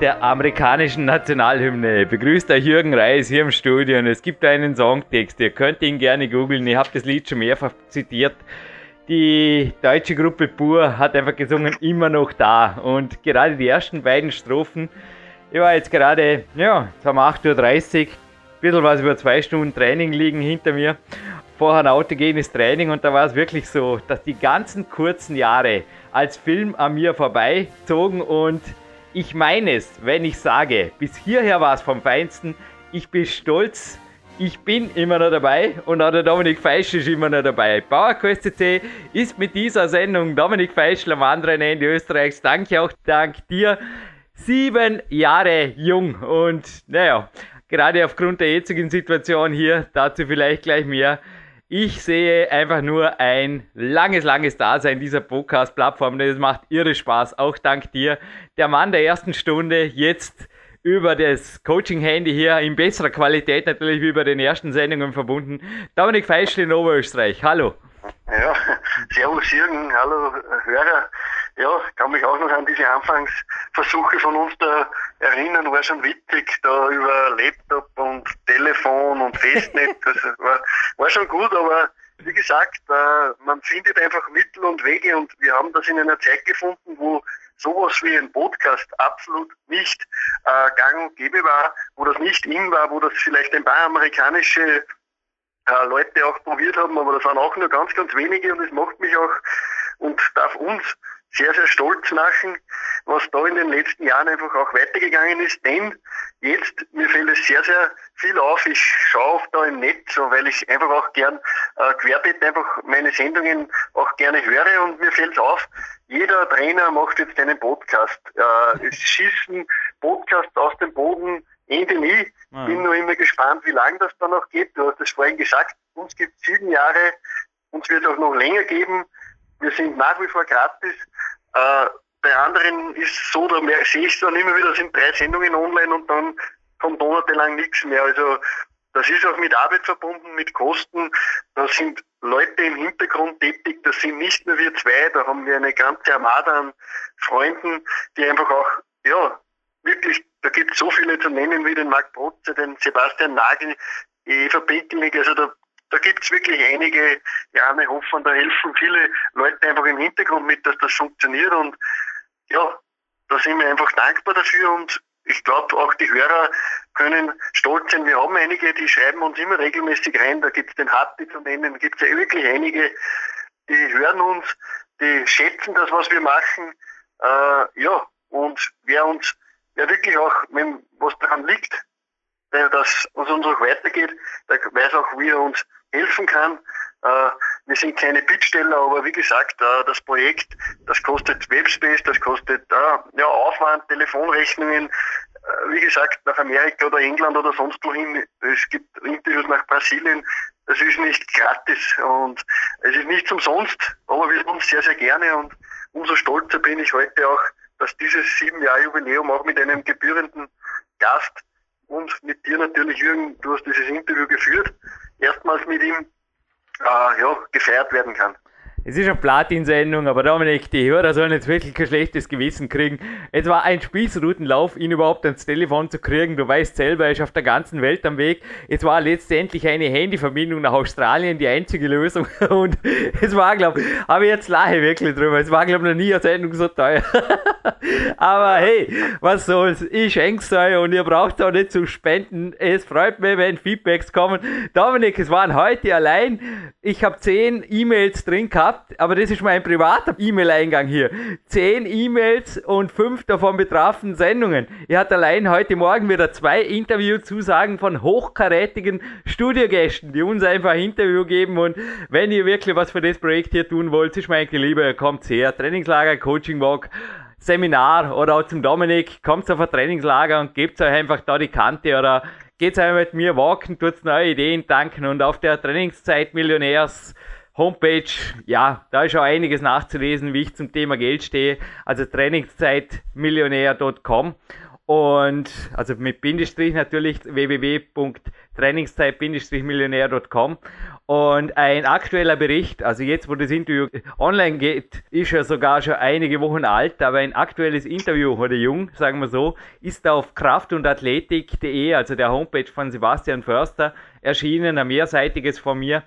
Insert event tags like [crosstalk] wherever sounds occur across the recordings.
der amerikanischen Nationalhymne. Begrüßt euch Jürgen Reis hier im Studio und es gibt einen Songtext. Ihr könnt ihn gerne googeln. Ich habe das Lied schon mehrfach zitiert. Die deutsche Gruppe Pur hat einfach gesungen, immer noch da. Und gerade die ersten beiden Strophen, ich war jetzt gerade, ja, jetzt haben wir 8.30 Uhr, ein bisschen was über zwei Stunden Training liegen hinter mir. Vorher ein autogenes Training und da war es wirklich so, dass die ganzen kurzen Jahre als Film an mir vorbeizogen und ich meine es, wenn ich sage, bis hierher war es vom Feinsten. Ich bin stolz, ich bin immer noch dabei und auch der Dominik Feischl ist immer noch dabei. PowerQuest CC ist mit dieser Sendung Dominik Feischl am anderen Ende Österreichs. Danke auch, dank dir. Sieben Jahre jung und naja, gerade aufgrund der jetzigen Situation hier, dazu vielleicht gleich mehr. Ich sehe einfach nur ein langes, langes Dasein dieser Podcast-Plattform. Das macht irre Spaß, auch dank dir. Der Mann der ersten Stunde, jetzt über das Coaching-Handy hier in besserer Qualität natürlich wie bei den ersten Sendungen verbunden. Dominik Feischl in Oberösterreich, hallo. Ja, servus Jürgen, hallo Hörer ja, kann mich auch noch an diese Anfangsversuche von uns da erinnern, war schon witzig, da über Laptop und Telefon und Festnetz, [laughs] das war, war schon gut, aber wie gesagt, äh, man findet einfach Mittel und Wege und wir haben das in einer Zeit gefunden, wo sowas wie ein Podcast absolut nicht äh, gang und gäbe war, wo das nicht in war, wo das vielleicht ein paar amerikanische äh, Leute auch probiert haben, aber das waren auch nur ganz, ganz wenige und es macht mich auch und darf uns sehr, sehr stolz machen, was da in den letzten Jahren einfach auch weitergegangen ist. Denn jetzt, mir fällt es sehr, sehr viel auf. Ich schaue oft da im Netz, so, weil ich einfach auch gern äh, querbeet einfach meine Sendungen auch gerne höre und mir fällt es auf, jeder Trainer macht jetzt einen Podcast. Äh, es [laughs] schießen Podcasts aus dem Boden Ende nie. Ah. Bin nur immer gespannt, wie lange das dann noch geht. Du hast es vorhin gesagt, uns gibt sieben Jahre, uns wird auch noch länger geben. Wir sind nach wie vor gratis. Äh, bei anderen ist es so, da sehe ich dann immer wieder, sind drei Sendungen online und dann kommt monatelang nichts mehr. Also das ist auch mit Arbeit verbunden, mit Kosten. Da sind Leute im Hintergrund tätig, das sind nicht nur wir zwei, da haben wir eine ganze Armada an Freunden, die einfach auch, ja, wirklich, da gibt es so viele zu nennen wie den Marc Protze, den Sebastian Nagel, Eva Pinkelnick, also da da gibt es wirklich einige, ja, wir hoffen, da helfen viele Leute einfach im Hintergrund mit, dass das funktioniert und ja, da sind wir einfach dankbar dafür und ich glaube auch die Hörer können stolz sein. Wir haben einige, die schreiben uns immer regelmäßig rein, da gibt es den Hatti zu nennen, gibt es ja wirklich einige, die hören uns, die schätzen das, was wir machen. Äh, ja, und wer uns, wer wirklich auch, wenn was daran liegt, dass uns auch weitergeht, der weiß auch, wie er uns helfen kann. Äh, wir sind keine Bittsteller, aber wie gesagt, äh, das Projekt, das kostet Webspace, das kostet äh, ja, Aufwand, Telefonrechnungen, wie gesagt, nach Amerika oder England oder sonst wohin. Es gibt Interviews nach Brasilien. Das ist nicht gratis und es ist nicht umsonst, aber wir tun es sehr, sehr gerne und umso stolzer bin ich heute auch, dass dieses sieben Jahr Jubiläum auch mit einem gebührenden Gast und mit dir natürlich, Jürgen, du hast dieses Interview geführt, erstmals mit ihm äh, ja, gefeiert werden kann. Es ist eine Platin-Sendung, aber Dominik, die Hörer sollen jetzt wirklich kein schlechtes Gewissen kriegen. Es war ein Spießrutenlauf, ihn überhaupt ans Telefon zu kriegen. Du weißt selber, er ist auf der ganzen Welt am Weg. Es war letztendlich eine Handyverbindung nach Australien die einzige Lösung. [laughs] Und es war, glaube ich, ich jetzt lache wirklich drüber. Es war, glaube ich, noch nie eine Sendung so teuer. [laughs] aber hey, was soll's. Ich schenk's euch und ihr braucht auch nicht zu spenden. Es freut mich, wenn Feedbacks kommen. Dominik, es waren heute allein. Ich habe zehn E-Mails drin gehabt gehabt, aber das ist mein privater E-Mail-Eingang hier. Zehn E-Mails und fünf davon betrafen Sendungen. Ich hatte allein heute Morgen wieder zwei Interviewzusagen von hochkarätigen Studiogästen, die uns einfach ein Interview geben und wenn ihr wirklich was für das Projekt hier tun wollt, ist mein Lieber, kommt her. Trainingslager, Coaching Walk, Seminar oder auch zum Dominik, kommt auf ein Trainingslager und gebt euch einfach da die Kante oder geht's einfach mit mir walken, tut's neue Ideen tanken und auf der Trainingszeit Millionärs Homepage, ja, da ist schon einiges nachzulesen, wie ich zum Thema Geld stehe. Also Trainingszeitmillionär.com und also mit Bindestrich natürlich www.trainingszeit-millionär.com und ein aktueller Bericht, also jetzt wo das Interview online geht, ist ja sogar schon einige Wochen alt, aber ein aktuelles Interview oder jung, sagen wir so, ist auf kraft- und athletik.de, also der Homepage von Sebastian Förster, erschienen, ein mehrseitiges von mir.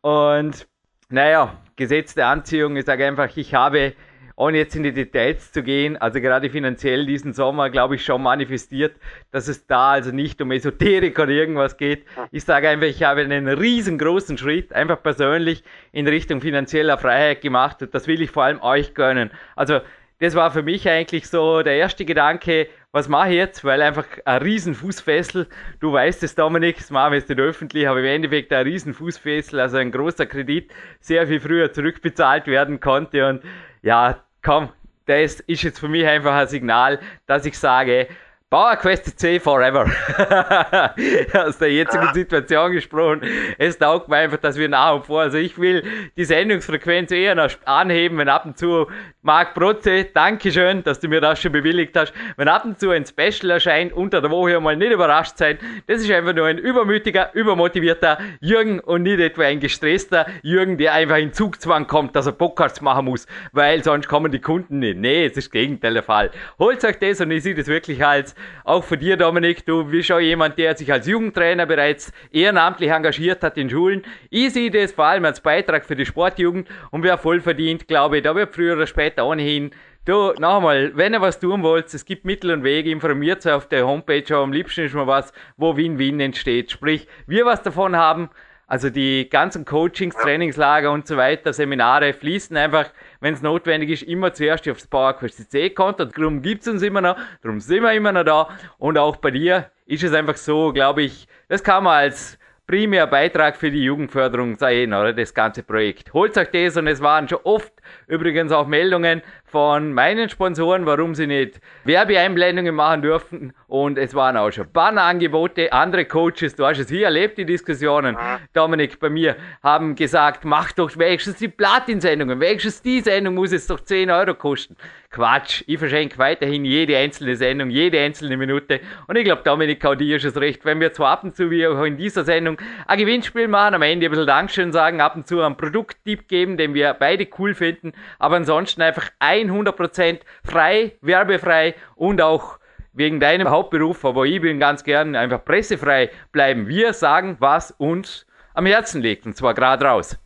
Und naja, gesetzte Anziehung, ich sage einfach, ich habe, ohne jetzt in die Details zu gehen, also gerade finanziell diesen Sommer, glaube ich, schon manifestiert, dass es da also nicht um Esoterik oder irgendwas geht. Ich sage einfach, ich habe einen riesengroßen Schritt, einfach persönlich in Richtung finanzieller Freiheit gemacht und das will ich vor allem euch gönnen. Also, das war für mich eigentlich so der erste Gedanke, was mache ich jetzt? Weil einfach ein riesen Fußfessel, du weißt es Dominik, das machen wir jetzt nicht öffentlich, aber im Endeffekt ein riesen Fußfessel, also ein großer Kredit, sehr viel früher zurückbezahlt werden konnte und ja, komm, das ist jetzt für mich einfach ein Signal, dass ich sage, Power Quest C Forever. [laughs] Aus der jetzigen Situation gesprochen. Es taugt mir einfach, dass wir nach und vor, also ich will die Sendungsfrequenz eher noch anheben, wenn ab und zu Marc Protze, Dankeschön, dass du mir das schon bewilligt hast. Wenn ab und zu ein Special erscheint, unter der Woche mal nicht überrascht sein. Das ist einfach nur ein übermütiger, übermotivierter Jürgen und nicht etwa ein gestresster Jürgen, der einfach in Zugzwang kommt, dass er Podcasts machen muss, weil sonst kommen die Kunden nicht. Nee, es ist das Gegenteil der Fall. Holt euch das und ich sehe das wirklich als auch für dir, Dominik, du bist schon jemand, der sich als Jugendtrainer bereits ehrenamtlich engagiert hat in Schulen. Ich sehe das vor allem als Beitrag für die Sportjugend und wer voll verdient, glaube ich, da wird früher oder später ohnehin Du, noch einmal, wenn ihr was tun wollt, es gibt Mittel und Wege, informiert euch auf der Homepage, aber am liebsten ist mal was, wo Win-Win entsteht. Sprich, wir was davon haben, also die ganzen Coachings, Trainingslager und so weiter, Seminare fließen einfach, wenn es notwendig ist, immer zuerst aufs PowerQuest CC-Konto. Darum gibt es uns immer noch, darum sind wir immer noch da. Und auch bei dir ist es einfach so, glaube ich, das kann man als primär Beitrag für die Jugendförderung sehen, oder das ganze Projekt. Holt euch das und es waren schon oft übrigens auch Meldungen von meinen Sponsoren, warum sie nicht Werbeeinblendungen machen dürfen. Und es waren auch schon Bannerangebote. Andere Coaches, du hast es hier erlebt, die Diskussionen, Dominik, bei mir, haben gesagt, mach doch wenigstens die Platin-Sendungen, wenigstens die Sendung muss jetzt doch 10 Euro kosten. Quatsch, ich verschenke weiterhin jede einzelne Sendung, jede einzelne Minute. Und ich glaube, Dominik, auch dir ist es recht, wenn wir zwar ab und zu wie auch in dieser Sendung ein Gewinnspiel machen, am Ende ein bisschen Dankeschön sagen, ab und zu einen Produkttipp geben, den wir beide cool finden, aber ansonsten einfach 100% frei, werbefrei und auch wegen deinem Hauptberuf, aber ich bin ganz gern einfach pressefrei bleiben. Wir sagen, was uns am Herzen liegt, und zwar gerade raus.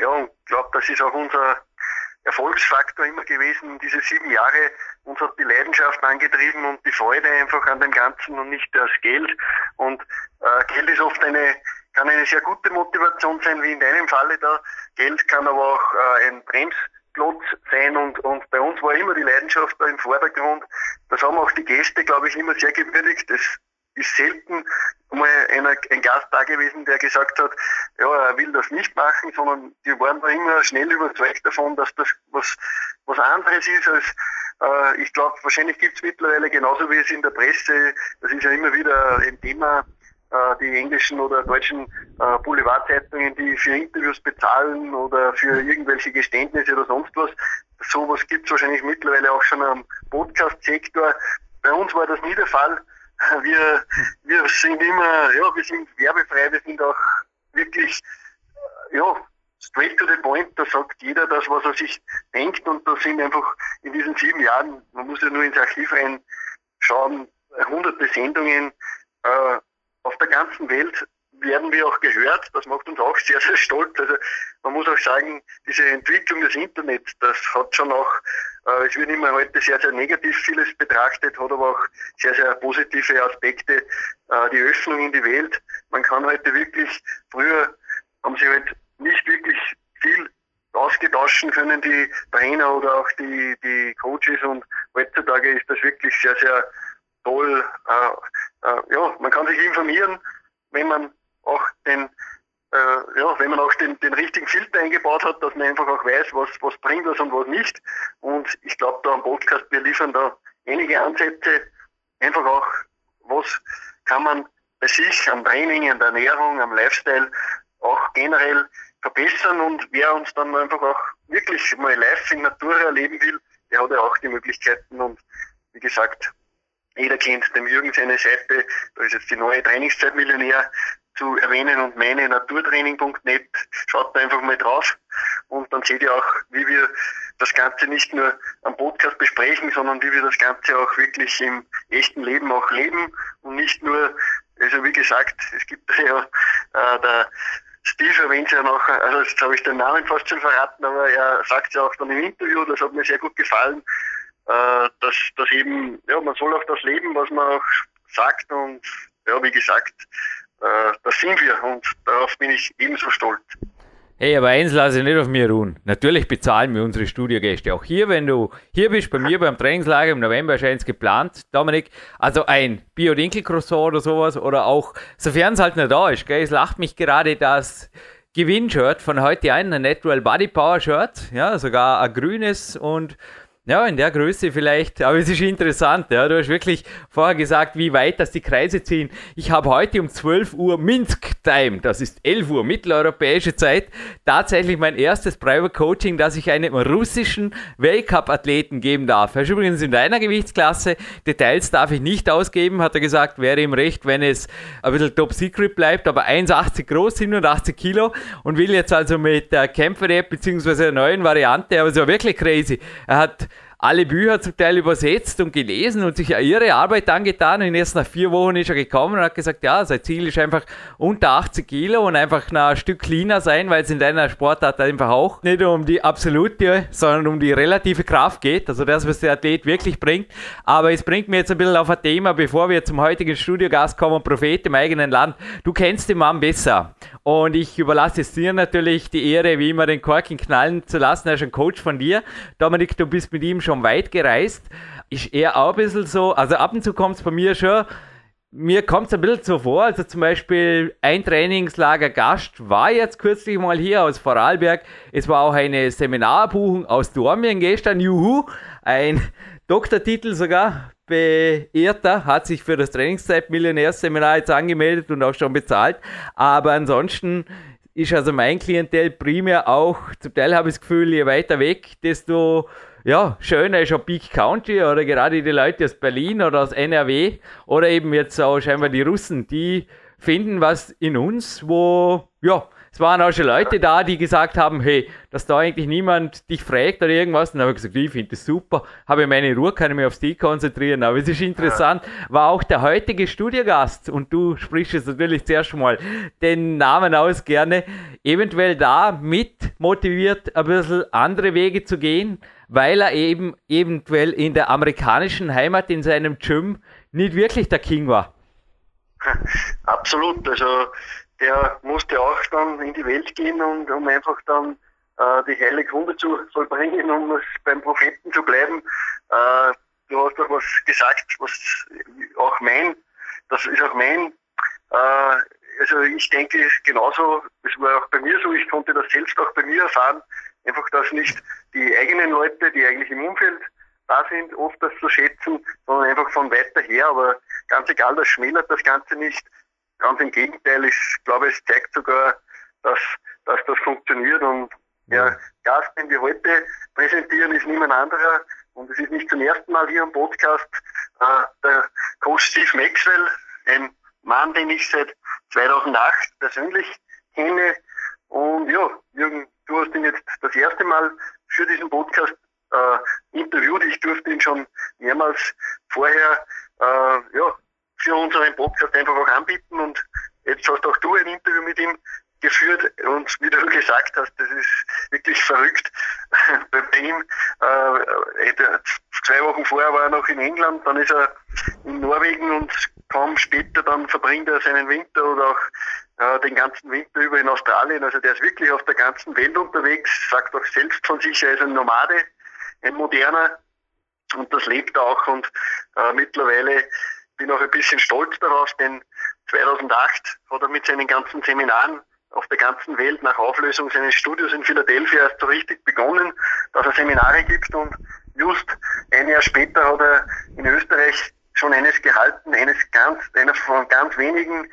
Ja, und ich glaube, das ist auch unser Erfolgsfaktor immer gewesen, diese sieben Jahre. Uns hat die Leidenschaft angetrieben und die Freude einfach an dem Ganzen und nicht das Geld. Und äh, Geld ist oft eine, kann eine sehr gute Motivation sein, wie in deinem Falle da. Geld kann aber auch äh, ein Bremsklotz sein und, und bei uns war immer die Leidenschaft da im Vordergrund. Das haben auch die Gäste, glaube ich, immer sehr gewürdigt. Das ist selten mal einer, ein Gast da gewesen, der gesagt hat, ja, er will das nicht machen, sondern die waren da immer schnell überzeugt davon, dass das was, was anderes ist als, äh, ich glaube, wahrscheinlich gibt es mittlerweile genauso wie es in der Presse, das ist ja immer wieder ein Thema, die englischen oder deutschen äh, Boulevardzeitungen, die für Interviews bezahlen oder für irgendwelche Geständnisse oder sonst was. Sowas gibt es wahrscheinlich mittlerweile auch schon am Podcast-Sektor. Bei uns war das nie der Fall wir, wir sind immer, ja, wir sind werbefrei, wir sind auch wirklich, ja, straight to the point, da sagt jeder das, was er sich denkt und da sind einfach in diesen sieben Jahren, man muss ja nur ins Archiv reinschauen, hunderte Sendungen äh, auf der ganzen Welt werden wir auch gehört. Das macht uns auch sehr, sehr stolz. Also man muss auch sagen, diese Entwicklung des Internets, das hat schon auch, äh, es wird immer heute sehr, sehr negativ vieles betrachtet, hat aber auch sehr, sehr positive Aspekte. Äh, die Öffnung in die Welt. Man kann heute wirklich, früher haben sie halt nicht wirklich viel ausgetauschen können, die Trainer oder auch die, die Coaches und heutzutage ist das wirklich sehr, sehr toll. Äh, äh, ja, man kann sich informieren, wenn man auch den äh, ja, wenn man auch den, den richtigen Filter eingebaut hat, dass man einfach auch weiß, was, was bringt das und was nicht. Und ich glaube, da am Podcast, wir liefern da einige Ansätze, einfach auch, was kann man bei sich am Training, an der Ernährung, am Lifestyle auch generell verbessern. Und wer uns dann einfach auch wirklich mal live in Natur erleben will, der hat ja auch die Möglichkeiten. Und wie gesagt, jeder kennt dem Jürgen seine Seite, da ist jetzt die neue Trainingszeit Millionär zu erwähnen und meine naturtraining.net, schaut da einfach mal drauf. Und dann seht ihr auch, wie wir das Ganze nicht nur am Podcast besprechen, sondern wie wir das Ganze auch wirklich im echten Leben auch leben. Und nicht nur, also wie gesagt, es gibt ja äh, der Steve erwähnt ja noch, also jetzt habe ich den Namen fast schon verraten, aber er sagt ja auch dann im Interview, das hat mir sehr gut gefallen, äh, dass, dass eben, ja, man soll auch das leben, was man auch sagt und ja, wie gesagt, äh, das sind wir und darauf bin ich ebenso stolz. Hey, aber eins lasse ich nicht auf mir ruhen. Natürlich bezahlen wir unsere Studiogäste. Auch hier, wenn du hier bist bei mir beim Trainingslager im November erscheint es geplant, Dominik. Also ein Bio-Dinkel-Croissant oder sowas oder auch, sofern es halt nicht da ist, gell, es lacht mich gerade das Gewinnshirt von heute ein, ein Natural Body Power Shirt, ja, sogar ein grünes und ja, in der Größe vielleicht, aber es ist interessant, ja. Du hast wirklich vorher gesagt, wie weit das die Kreise ziehen. Ich habe heute um 12 Uhr Minsk-Time, das ist 11 Uhr mitteleuropäische Zeit, tatsächlich mein erstes Private Coaching, das ich einem russischen Weltcup-Athleten geben darf. Er ist übrigens in deiner Gewichtsklasse. Details darf ich nicht ausgeben, hat er gesagt, wäre ihm recht, wenn es ein bisschen top secret bleibt, aber 1,80 groß, 87 Kilo und will jetzt also mit der Kämpfer-App beziehungsweise der neuen Variante, aber es war wirklich crazy. Er hat alle Bücher zum Teil übersetzt und gelesen und sich ihre Arbeit angetan. Und erst nach vier Wochen ist er gekommen und hat gesagt, ja, sein Ziel ist einfach unter 80 Kilo und einfach ein Stück cleaner sein, weil es in deiner Sportart einfach auch nicht um die absolute, sondern um die relative Kraft geht. Also das, was der Athlet wirklich bringt. Aber es bringt mir jetzt ein bisschen auf ein Thema, bevor wir zum heutigen Studiogast kommen, Prophet im eigenen Land. Du kennst den Mann besser. Und ich überlasse es dir natürlich die Ehre, wie immer den Korken knallen zu lassen. Er ist ein Coach von dir. Dominik, du bist mit ihm schon schon weit gereist. Ist eher auch ein bisschen so, also ab und zu kommt es bei mir schon, mir kommt es ein bisschen so vor, also zum Beispiel ein Trainingslager Gast war jetzt kürzlich mal hier aus Vorarlberg. Es war auch eine Seminarbuchung aus Dormien gestern, juhu, ein Doktortitel sogar beehrter, hat sich für das Trainingszeit-Millionärseminar jetzt angemeldet und auch schon bezahlt. Aber ansonsten ist also mein Klientel primär auch, zum Teil habe ich das Gefühl, je weiter weg, desto ja, schöner ist auch Peak County oder gerade die Leute aus Berlin oder aus NRW oder eben jetzt auch scheinbar die Russen, die finden was in uns, wo, ja, es waren auch schon Leute da, die gesagt haben, hey, dass da eigentlich niemand dich fragt oder irgendwas. Und dann habe ich gesagt, ich finde das super, habe meine Ruhe, kann ich mich aufs die konzentrieren. Aber es ist interessant, war auch der heutige Studiogast, und du sprichst jetzt natürlich zuerst mal den Namen aus gerne, eventuell da mit motiviert, ein bisschen andere Wege zu gehen, weil er eben eventuell in der amerikanischen Heimat in seinem Gym nicht wirklich der King war. [laughs] Absolut, also der musste auch dann in die Welt gehen und um einfach dann äh, die heilige Wunde zu vollbringen, um beim Propheten zu bleiben. Äh, du hast doch was gesagt, was auch mein, das ist auch mein, äh, also ich denke genauso, es war auch bei mir so, ich konnte das selbst auch bei mir erfahren, einfach, dass nicht die eigenen Leute, die eigentlich im Umfeld da sind, oft das zu schätzen, sondern einfach von weiter her. Aber ganz egal, das schmälert das Ganze nicht. Ganz im Gegenteil, ich glaube, es zeigt sogar, dass, dass das funktioniert. Und ja, Gast, den wir heute präsentieren, ist niemand anderer. Und es ist nicht zum ersten Mal hier im Podcast äh, der Coach Steve Maxwell, ein Mann, den ich seit 2008 persönlich kenne. Und ja, Jürgen, du hast ihn jetzt das erste Mal für diesen Podcast äh, interviewt. Ich durfte ihn schon mehrmals vorher äh, ja, für unseren Podcast einfach auch anbieten und jetzt hast auch du ein Interview mit ihm geführt und wie du gesagt hast, das ist wirklich verrückt. [laughs] Bei ihm, äh, zwei Wochen vorher war er noch in England, dann ist er in Norwegen und kaum später dann verbringt er seinen Winter oder auch den ganzen Winter über in Australien. Also der ist wirklich auf der ganzen Welt unterwegs, sagt auch selbst von sich, er ist ein Nomade, ein moderner. Und das lebt auch. Und äh, mittlerweile bin auch ein bisschen stolz darauf, denn 2008 hat er mit seinen ganzen Seminaren auf der ganzen Welt nach Auflösung seines Studios in Philadelphia erst so richtig begonnen, dass er Seminare gibt. Und just ein Jahr später hat er in Österreich schon eines gehalten, eines ganz, einer von ganz wenigen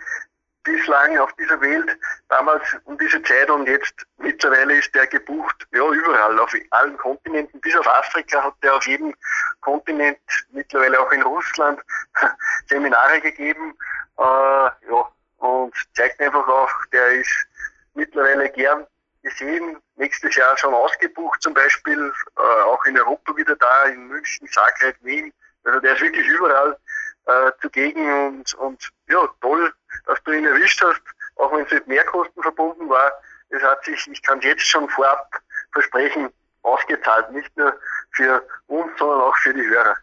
bislang auf dieser Welt, damals um diese Zeit und jetzt mittlerweile ist der gebucht, ja, überall, auf allen Kontinenten, bis auf Afrika hat er auf jedem Kontinent, mittlerweile auch in Russland, [laughs] Seminare gegeben, äh, ja, und zeigt einfach auch, der ist mittlerweile gern gesehen, nächstes Jahr schon ausgebucht zum Beispiel, äh, auch in Europa wieder da, in München, Zagreb, Wien, also der ist wirklich überall äh, zugegen und, und ja, toll, dass du ihn erwischt hast, auch wenn es mit Mehrkosten verbunden war. Es hat sich, ich kann jetzt schon vorab versprechen, ausgezahlt, nicht nur für uns, sondern auch für die Hörer.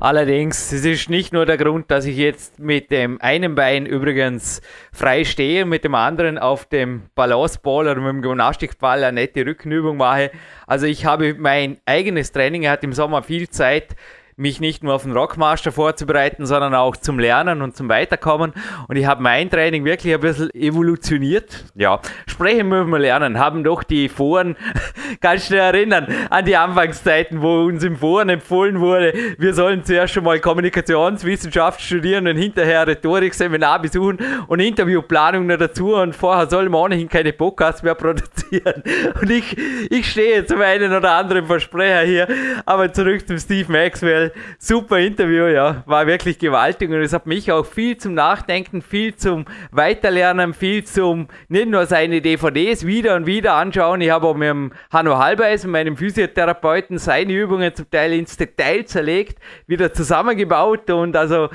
Allerdings, es ist nicht nur der Grund, dass ich jetzt mit dem einen Bein übrigens frei stehe und mit dem anderen auf dem Balanceball oder mit dem Gymnastikball eine nette Rückenübung mache. Also ich habe mein eigenes Training, er hat im Sommer viel Zeit mich nicht nur auf den Rockmaster vorzubereiten, sondern auch zum Lernen und zum Weiterkommen. Und ich habe mein Training wirklich ein bisschen evolutioniert. Ja, sprechen müssen wir lernen. Haben doch die Foren, [laughs] ganz schnell erinnern an die Anfangszeiten, wo uns im Foren empfohlen wurde, wir sollen zuerst schon mal Kommunikationswissenschaft studieren und hinterher Rhetorikseminar besuchen und Interviewplanung noch dazu und vorher sollen wir ohnehin keine Podcasts mehr produzieren. Und ich, ich stehe zum einen oder anderen Versprecher hier, aber zurück zum Steve Maxwell super Interview, ja. War wirklich gewaltig und es hat mich auch viel zum Nachdenken, viel zum Weiterlernen, viel zum nicht nur seine DVDs wieder und wieder anschauen. Ich habe auch mit dem Hanno Halbeisen, meinem Physiotherapeuten, seine Übungen zum Teil ins Detail zerlegt, wieder zusammengebaut und also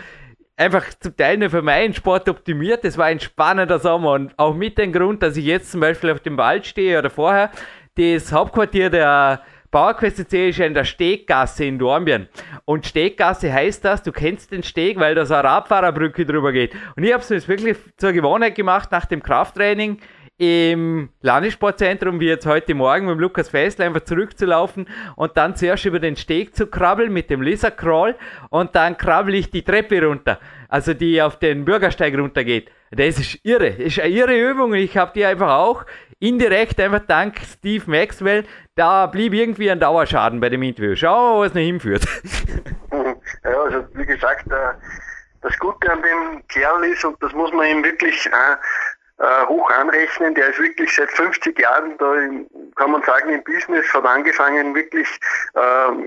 einfach zum Teil nur für meinen Sport optimiert. Es war ein spannender Sommer und auch mit dem Grund, dass ich jetzt zum Beispiel auf dem Wald stehe oder vorher, das Hauptquartier der PowerQuest C ist ja in der Steggasse in Dornbirn. Und Steggasse heißt das, du kennst den Steg, weil da so eine Radfahrerbrücke drüber geht. Und ich habe es mir wirklich zur Gewohnheit gemacht, nach dem Krafttraining im Landessportzentrum, wie jetzt heute Morgen mit Lukas Fessler, einfach zurückzulaufen und dann zuerst über den Steg zu krabbeln mit dem Lizard Crawl und dann krabbel ich die Treppe runter, also die auf den Bürgersteig runtergeht. Das ist irre, das ist eine irre Übung ich habe die einfach auch indirekt einfach dank Steve Maxwell, da blieb irgendwie ein Dauerschaden bei dem Interview. Schauen wir mal, wo es noch hinführt. [laughs] Ja, also wie gesagt, äh, das Gute an dem Kerl ist, und das muss man ihm wirklich äh, äh, hoch anrechnen, der ist wirklich seit 50 Jahren da, in, kann man sagen, im Business, hat angefangen wirklich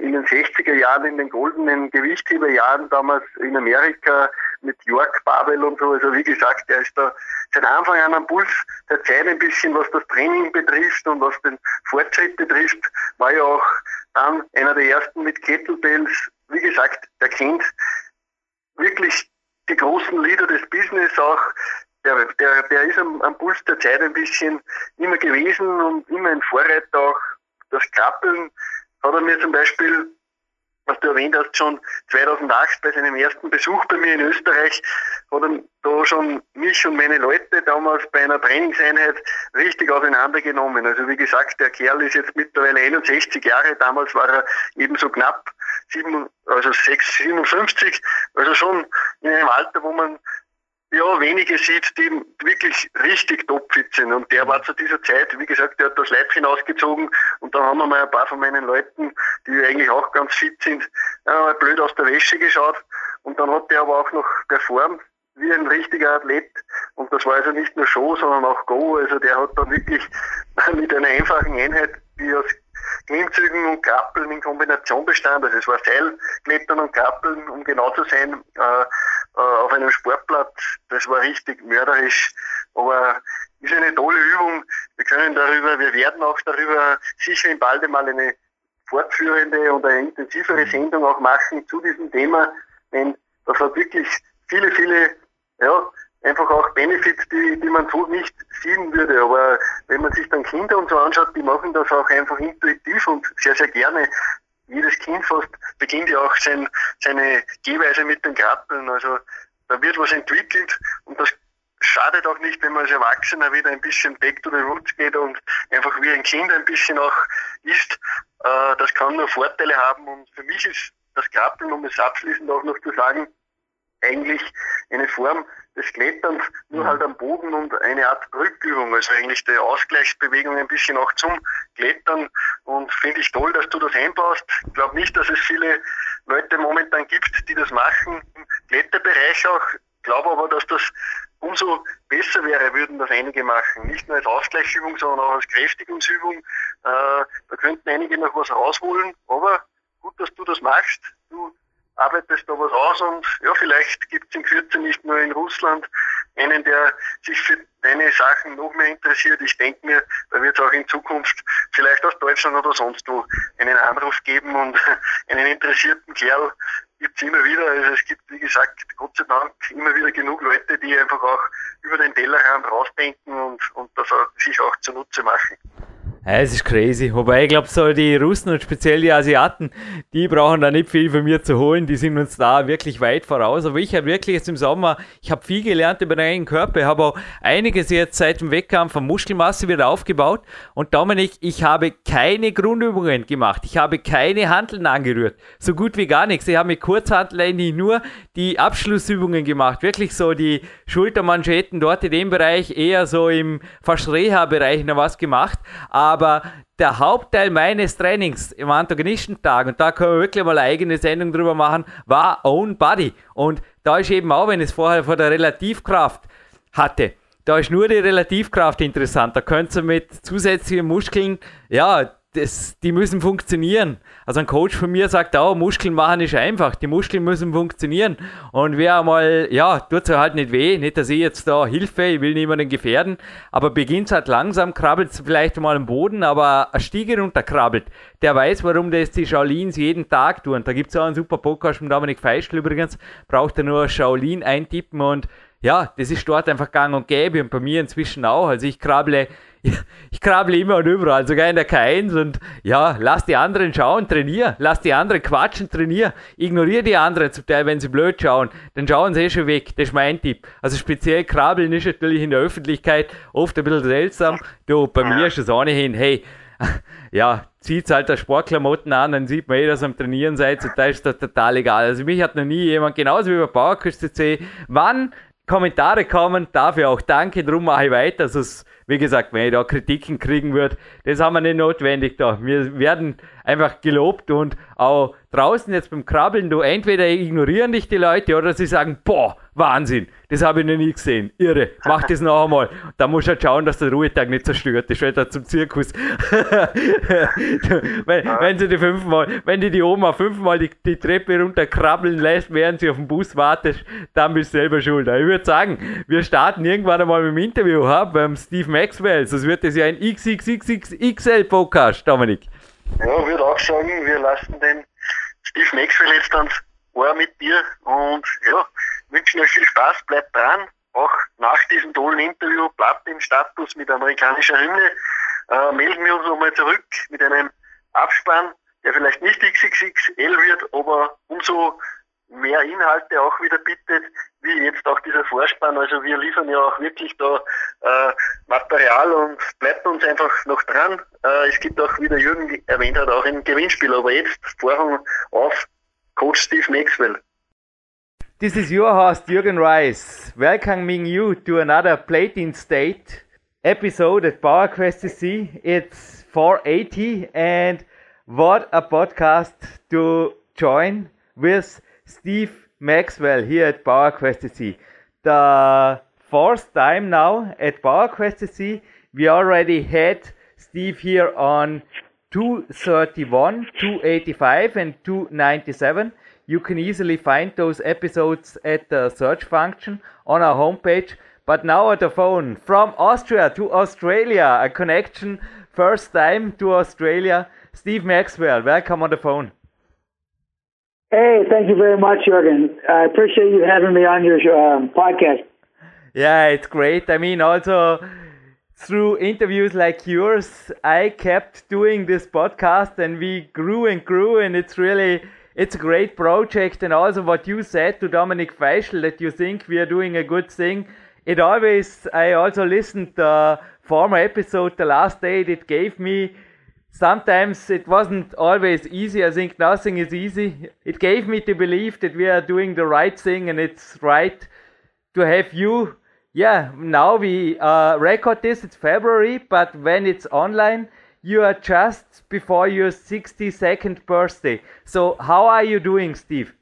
in den 60er Jahren, in den goldenen Gewichtheberjahren damals in Amerika, mit York, Babel und so. Also wie gesagt, der ist da seit Anfang an am Puls der Zeit ein bisschen, was das Training betrifft und was den Fortschritt betrifft, war ja auch dann einer der ersten mit Kettlebells. Wie gesagt, der kennt wirklich die großen Lieder des Business auch. Der, der, der ist am, am Puls der Zeit ein bisschen immer gewesen und immer ein Vorreiter auch. Das Krabbeln hat er mir zum Beispiel was du erwähnt hast, schon 2008 bei seinem ersten Besuch bei mir in Österreich, hat er da schon mich und meine Leute damals bei einer Trainingseinheit richtig auseinandergenommen. Also wie gesagt, der Kerl ist jetzt mittlerweile 61 Jahre, damals war er ebenso knapp, 7, also 6, 57, also schon in einem Alter, wo man ja, wenige sieht, die wirklich richtig topfit sind. Und der war zu dieser Zeit, wie gesagt, der hat das Leibchen ausgezogen und da haben wir mal ein paar von meinen Leuten, die eigentlich auch ganz fit sind, äh, blöd aus der Wäsche geschaut. Und dann hat der aber auch noch performt wie ein richtiger Athlet. Und das war also nicht nur Show, sondern auch Go. Also der hat dann wirklich [laughs] mit einer einfachen Einheit, die aus Klimmzügen und Krabbeln in Kombination bestand. Also es war Seilklettern und Krabbeln, um genau zu sein, äh, äh, auf einem Sportplatz. Das war richtig mörderisch, aber ist eine tolle Übung. Wir können darüber, wir werden auch darüber sicher in bald einmal eine fortführende und eine intensivere mhm. Sendung auch machen zu diesem Thema, denn das hat wirklich viele, viele, ja, einfach auch Benefits, die, die man so nicht sehen würde. Aber wenn man sich dann Kinder und so anschaut, die machen das auch einfach intuitiv und sehr, sehr gerne jedes Kind fast beginnt ja auch sein, seine Gehweise mit den Krabbeln. Also da wird was entwickelt und das schadet auch nicht, wenn man als Erwachsener wieder ein bisschen back to the roots geht und einfach wie ein Kind ein bisschen auch ist. Äh, das kann nur Vorteile haben und für mich ist das Krabbeln, um es abschließend auch noch zu sagen, eigentlich eine Form des Kletterns, nur mhm. halt am Boden und eine Art Rückübung, also eigentlich die Ausgleichsbewegung ein bisschen auch zum Klettern und finde ich toll, dass du das einbaust. Ich glaube nicht, dass es viele Leute momentan gibt, die das machen, im Kletterbereich auch. Ich glaube aber, dass das umso besser wäre, würden das einige machen. Nicht nur als Ausgleichsübung, sondern auch als Kräftigungsübung. Äh, da könnten einige noch was rausholen, aber gut, dass du das machst. Du arbeitest da was aus und ja, vielleicht gibt es in Kürze nicht nur in Russland einen, der sich für deine Sachen noch mehr interessiert. Ich denke mir, da wird es auch in Zukunft vielleicht aus Deutschland oder sonst wo einen Anruf geben und [laughs] einen interessierten Kerl gibt es immer wieder. Also es gibt, wie gesagt, Gott sei Dank immer wieder genug Leute, die einfach auch über den Tellerrand rausdenken und, und das auch, sich auch zunutze machen. Es ist crazy. Wobei ich glaube, so die Russen und speziell die Asiaten, die brauchen da nicht viel von mir zu holen. Die sind uns da wirklich weit voraus. Aber ich habe wirklich jetzt im Sommer, ich habe viel gelernt über den eigenen Körper. Ich habe auch einiges jetzt seit dem Wettkampf von Muskelmasse wieder aufgebaut. Und Dominik, ich habe keine Grundübungen gemacht. Ich habe keine Handeln angerührt. So gut wie gar nichts. Ich habe mit Kurzhanteln eigentlich nur die Abschlussübungen gemacht. Wirklich so die Schultermanschetten dort in dem Bereich, eher so im fast Reha-Bereich noch was gemacht. Aber aber der Hauptteil meines Trainings im Antagonistentag, und da können wir wirklich mal eine eigene Sendung drüber machen, war Own Body. Und da ist eben auch, wenn es vorher vor der Relativkraft hatte, da ist nur die Relativkraft interessant. Da könnt ihr mit zusätzlichen Muskeln, ja, das, die müssen funktionieren. Also ein Coach von mir sagt auch, Muskeln machen ist einfach. Die Muskeln müssen funktionieren. Und wer einmal, ja, tut es halt nicht weh. Nicht, dass ich jetzt da Hilfe, ich will niemanden gefährden. Aber beginnt halt langsam, krabbelt vielleicht mal am Boden, aber eine Stiege runterkrabbelt. Der weiß, warum das die Shaolins jeden Tag tun. Da gibt es auch einen super Podcast von Dominik Feischl übrigens. Braucht er nur Shaolin eintippen und ja, das ist dort einfach gang und gäbe und bei mir inzwischen auch. Also ich [laughs] ich krabble immer und überall, sogar in der K1 und ja, lass die anderen schauen, trainier, lass die anderen quatschen, trainier, ignoriere die anderen zum Teil, wenn sie blöd schauen, dann schauen sie eh schon weg, das ist mein Tipp. Also speziell krabbeln ist natürlich in der Öffentlichkeit oft ein bisschen seltsam, du, bei mir ist es ohnehin, hey, [laughs] ja, zieht halt der Sportklamotten an, dann sieht man eh, dass ihr am Trainieren seid, und da ist das total egal. Also mich hat noch nie jemand, genauso wie bei PowerQuest CC, wann Kommentare kommen, dafür auch danke, drum mache ich weiter, also wie gesagt, wenn ich da Kritiken kriegen würde, das haben wir nicht notwendig da. Wir werden einfach gelobt und auch draußen jetzt beim Krabbeln, du entweder ignorieren dich die Leute oder sie sagen, boah, Wahnsinn, das habe ich noch nie gesehen, irre, mach das noch einmal. Da musst du halt schauen, dass der Ruhetag nicht zerstört ist, weil da zum Zirkus. [laughs] wenn, wenn sie die fünfmal, wenn die die Oma fünfmal die, die Treppe runter krabbeln lässt, während sie auf den Bus wartet, dann bist du selber schuld. Ich würde sagen, wir starten irgendwann einmal mit dem Interview ha, beim Steve Maxwell, sonst wird das ja ein XXXXL-Podcast, Dominik. Ja, würde auch sagen, wir lassen den Steve Maxwell jetzt ans Ohr mit dir und ja, wünschen euch viel Spaß, bleibt dran. Auch nach diesem tollen Interview bleibt im Status mit amerikanischer Hymne. Äh, melden wir uns nochmal zurück mit einem Abspann, der vielleicht nicht XXXL wird, aber umso mehr Inhalte auch wieder bittet, wie jetzt auch dieser Vorspann. Also wir liefern ja auch wirklich da äh, Material und bleibt uns einfach noch dran. Äh, es gibt auch, wie der Jürgen erwähnt hat, auch ein Gewinnspiel. Aber jetzt Vorhang auf Coach Steve Maxwell. This is your host Jürgen Reis, welcoming you to another Plating State episode at PowerQuest CC. It's 480 and what a podcast to join with Steve Maxwell here at PowerQuest SC. The fourth time now at PowerQuest SC. We already had Steve here on 231, 285 and 297. You can easily find those episodes at the search function on our homepage. But now at the phone from Austria to Australia, a connection first time to Australia. Steve Maxwell, welcome on the phone. Hey, thank you very much, Jürgen. I appreciate you having me on your um, podcast. Yeah, it's great. I mean, also through interviews like yours, I kept doing this podcast and we grew and grew and it's really it's a great project and also what you said to Dominic Feischl that you think we are doing a good thing it always, I also listened the former episode the last day, it gave me sometimes it wasn't always easy. I think nothing is easy. It gave me to believe that we are doing the right thing and it's right to have you. Yeah, now we uh, record this, it's February, but when it's online, you are just before your 62nd birthday. So, how are you doing, Steve?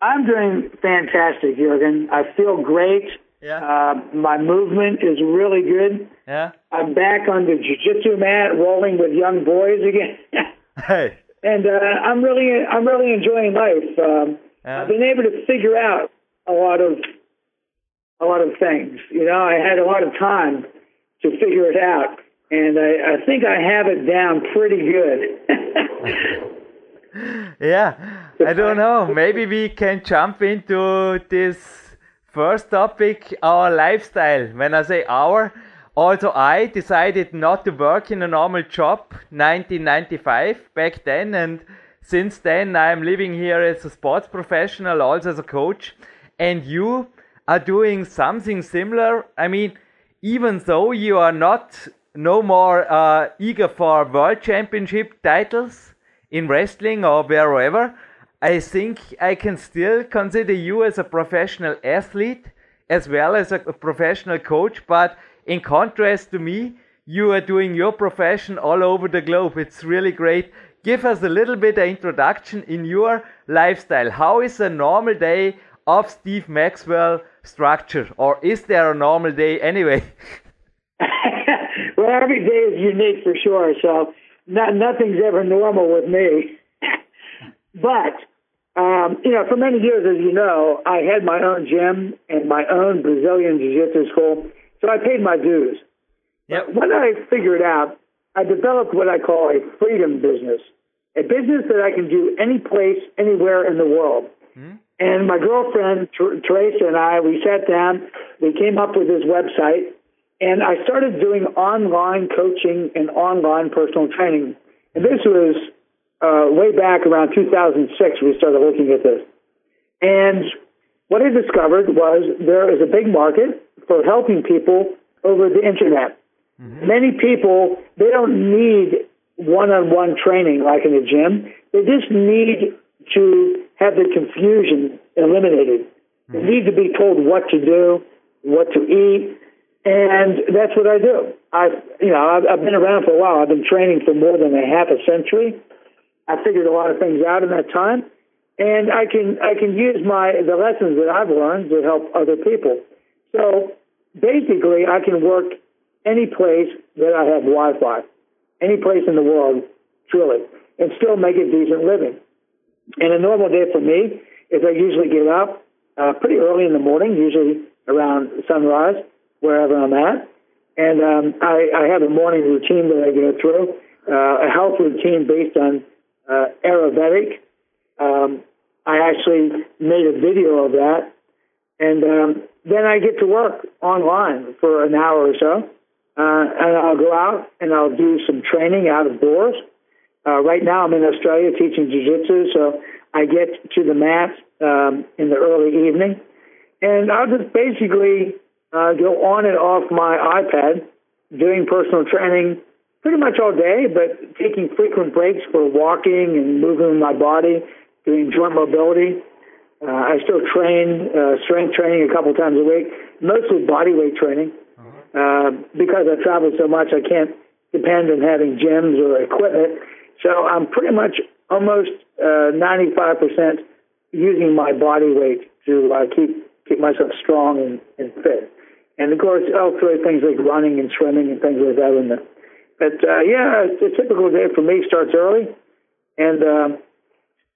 I'm doing fantastic, Jurgen. I feel great. Yeah. Uh, my movement is really good. Yeah. I'm back on the jiu-jitsu mat, rolling with young boys again. [laughs] hey. And uh, I'm really, I'm really enjoying life. Um, Yeah. I've been able to figure out a lot of, a lot of things. You know, I had a lot of time to figure it out, and I, I think I have it down pretty good. [laughs] [laughs] Yeah, I don't know. Maybe we can jump into this first topic, our lifestyle. When I say our, also I decided not to work in a normal job 1995 back then and since then I'm living here as a sports professional, also as a coach. And you are doing something similar. I mean, even though you are not no more uh, eager for world championship titles, in wrestling or wherever, I think I can still consider you as a professional athlete as well as a professional coach. But in contrast to me, you are doing your profession all over the globe. It's really great. Give us a little bit of introduction in your lifestyle. How is a normal day of Steve Maxwell structured? Or is there a normal day anyway? [laughs] well, every day is unique for sure. So not, nothing's ever normal with me. [laughs] but um, you know, for many years, as you know, I had my own gym and my own Brazilian Jiu-Jitsu school, so I paid my dues. Yep. But when I figured out, I developed what I call a freedom business, a business that I can do any place, anywhere in the world. And my girlfriend Ter- Teresa and I, we sat down, we came up with this website, and I started doing online coaching and online personal training. And this was uh, way back around 2006. We started looking at this, and what I discovered was there is a big market for helping people over the internet. Many people they don't need one-on-one training like in a gym. They just need to have the confusion eliminated. They need to be told what to do, what to eat, and that's what I do. I, you know, I've, I've been around for a while. I've been training for more than a half a century. I figured a lot of things out in that time, and I can I can use my the lessons that I've learned to help other people. So basically, I can work any place that I have Wi-Fi, any place in the world, truly, and still make a decent living. And a normal day for me is I usually get up uh, pretty early in the morning, usually around sunrise, wherever I'm at. And um, I, I have a morning routine that I go through, uh, a health routine based on uh, Ayurvedic. Um, I actually made a video of that. And um, then I get to work online for an hour or so. Uh, and I'll go out and I'll do some training out of doors. Uh, right now, I'm in Australia teaching jiu-jitsu, so I get to the mat um, in the early evening, and I'll just basically uh, go on and off my iPad, doing personal training pretty much all day, but taking frequent breaks for walking and moving my body, doing joint mobility. Uh, I still train uh, strength training a couple times a week, mostly body weight training. Uh, because I travel so much, I can't depend on having gyms or equipment. So I'm pretty much almost uh, 95% using my body weight to uh, keep keep myself strong and, and fit. And of course, I'll throw things like running and swimming and things like that in there. But uh, yeah, a typical day for me starts early, and um,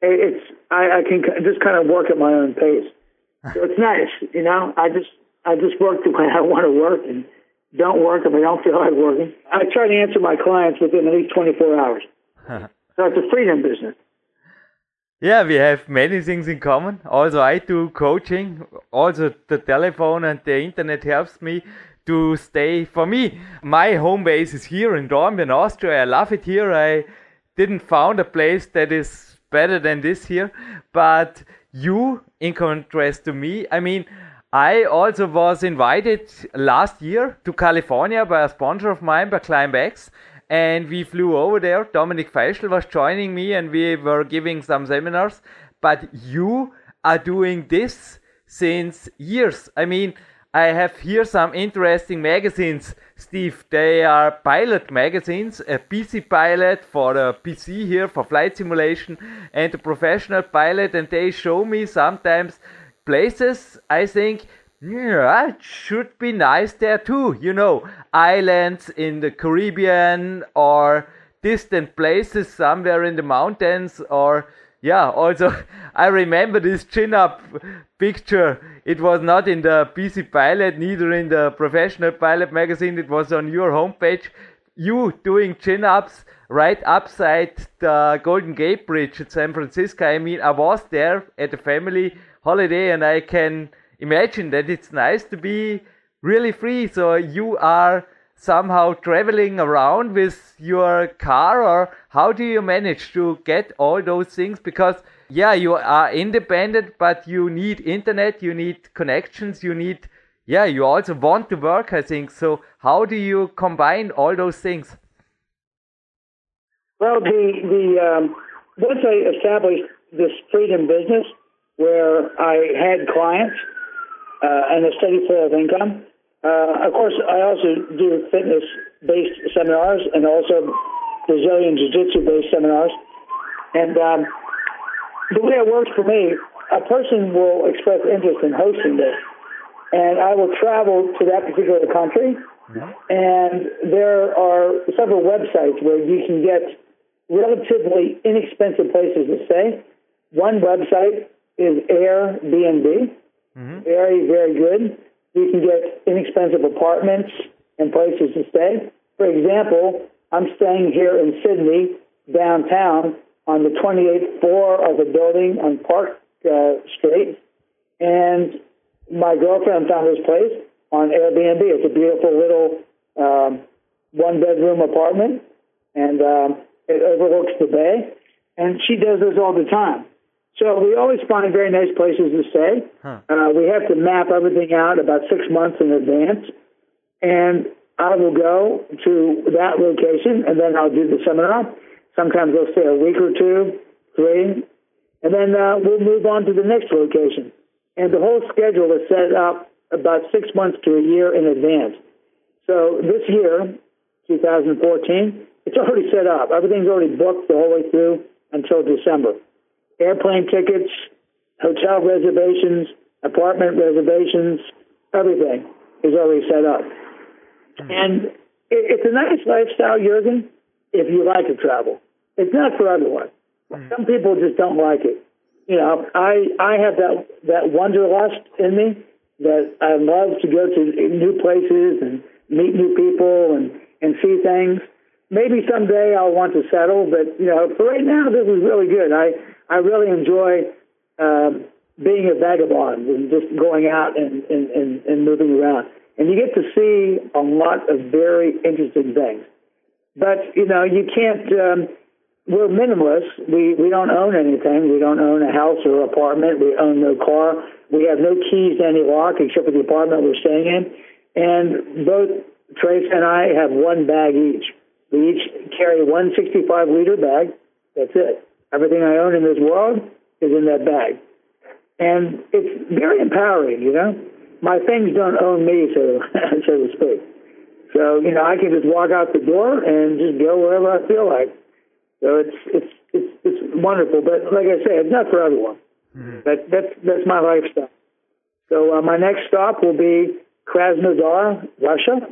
it- it's I, I can just kind of work at my own pace. So it's nice, you know. I just I just work the way [laughs] I want to work and don't work if I don't feel like working. I try to answer my clients within at least 24 hours. [laughs] So it's a freedom business. Yeah, we have many things in common. Also, I do coaching. Also, the telephone and the internet helps me to stay. For me, my home base is here in Dornbirn, Austria. I love it here. I didn't found a place that is better than this here. But you, in contrast to me, I mean, I also was invited last year to California by a sponsor of mine, by ClimbX, and we flew over there. Dominic Feischl was joining me, and we were giving some seminars. But you are doing this since years. I mean, I have here some interesting magazines, Steve. They are pilot magazines, a PC pilot for the PC here for flight simulation, and a professional pilot, and they show me sometimes places I think yeah, it should be nice there too. You know, islands in the Caribbean or distant places somewhere in the mountains or yeah, also [laughs] I remember this chin up picture. It was not in the PC Pilot, neither in the Professional Pilot magazine. It was on your homepage. You doing chin ups right upside the Golden Gate Bridge at San Francisco. I mean, I was there at a family holiday and I can imagine that it's nice to be really free. So you are somehow traveling around with your car or how do you manage to get all those things because yeah you are independent but you need internet you need connections you need yeah you also want to work i think so how do you combine all those things well the the um, once i established this freedom business where I had clients uh, and a steady flow of income. Uh, of course, I also do fitness-based seminars and also Brazilian Jiu-Jitsu-based seminars. And um, the way it works for me, a person will express interest in hosting this, and I will travel to that particular country. Mm-hmm. And there are several websites where you can get relatively inexpensive places to stay. One website is Airbnb. Mm-hmm. Very, very good. You can get inexpensive apartments and places to stay. For example, I'm staying here in Sydney, downtown, on the 28th floor of a building on Park uh, Street, and my girlfriend found this place on Airbnb. It's a beautiful little um, one-bedroom apartment, and um, it overlooks the bay. And she does this all the time. So we always find very nice places to stay. Huh. Uh, we have to map everything out about six months in advance. And I will go to that location and then I'll do the seminar. Sometimes I'll stay a week or two, three, and then uh, we'll move on to the next location. And the whole schedule is set up about six months to a year in advance. So this year, 2014, it's already set up. Everything's already booked the whole way through until December airplane tickets, hotel reservations, apartment reservations, everything is already set up. Mm-hmm. And it's a nice lifestyle, Jurgen, if you like to travel. It's not for everyone. Mm-hmm. Some people just don't like it. You know, I I have that that wanderlust in me that I love to go to new places and meet new people and and see things. Maybe someday I'll want to settle, but you know, for right now, this is really good. I I really enjoy um, being a vagabond and just going out and, and, and, and moving around. And you get to see a lot of very interesting things. But, you know, you can't, um, we're minimalists. We, we don't own anything. We don't own a house or apartment. We own no car. We have no keys to any lock except for the apartment we're staying in. And both Trace and I have one bag each. We each carry one 65 liter bag. That's it. Everything I own in this world is in that bag. And it's very empowering, you know. My things don't own me, so [laughs] so to speak. So you know, I can just walk out the door and just go wherever I feel like. So it's it's it's it's wonderful. But like I say, it's not for everyone. Mm-hmm. But that's that's my lifestyle. So uh, my next stop will be Krasnodar, Russia.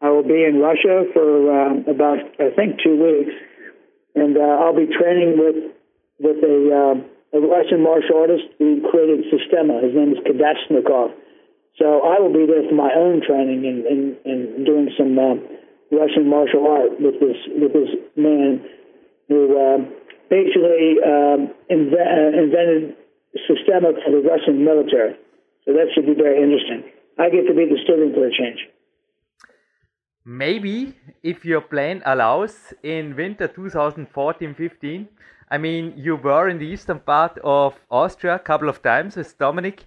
I will be in Russia for uh, about I think two weeks and uh, I'll be training with with a, uh, a Russian martial artist who created Systema. His name is Kadashnikov. So I will be there for my own training and, and, and doing some uh, Russian martial art with this with this man who uh, basically um, inve- uh, invented Systema for the Russian military. So that should be very interesting. I get to be the student for a change. Maybe if your plan allows in winter 2014-15. I mean, you were in the eastern part of Austria a couple of times with Dominic,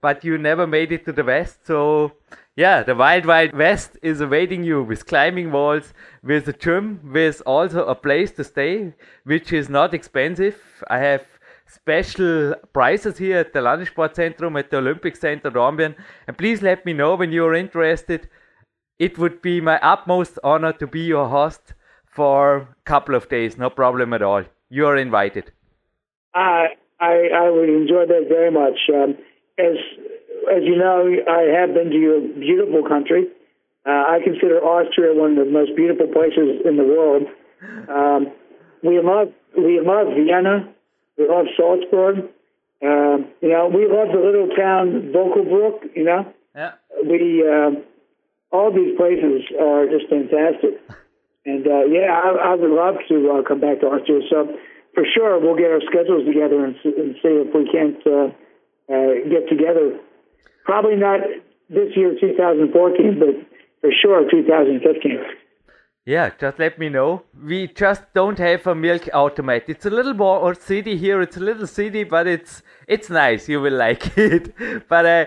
but you never made it to the west. So, yeah, the wild, wild west is awaiting you with climbing walls, with a gym, with also a place to stay, which is not expensive. I have special prices here at the Landessportzentrum at the Olympic Center Dornbirn. And please let me know when you're interested. It would be my utmost honor to be your host for a couple of days. No problem at all. You're invited. I I, I would enjoy that very much. Um, as as you know, I have been to your beautiful country. Uh, I consider Austria one of the most beautiful places in the world. Um, we love we love Vienna. We love Salzburg. Um, you know, we love the little town Vogelbruck. You know, yeah. we uh, all these places are just fantastic. And uh, yeah, I, I would love to uh, come back to Austria. So for sure, we'll get our schedules together and, and see if we can't uh, uh, get together. Probably not this year, 2014, but for sure 2015. Yeah, just let me know. We just don't have a milk automat. It's a little more or city here. It's a little city, but it's it's nice. You will like [laughs] it. but I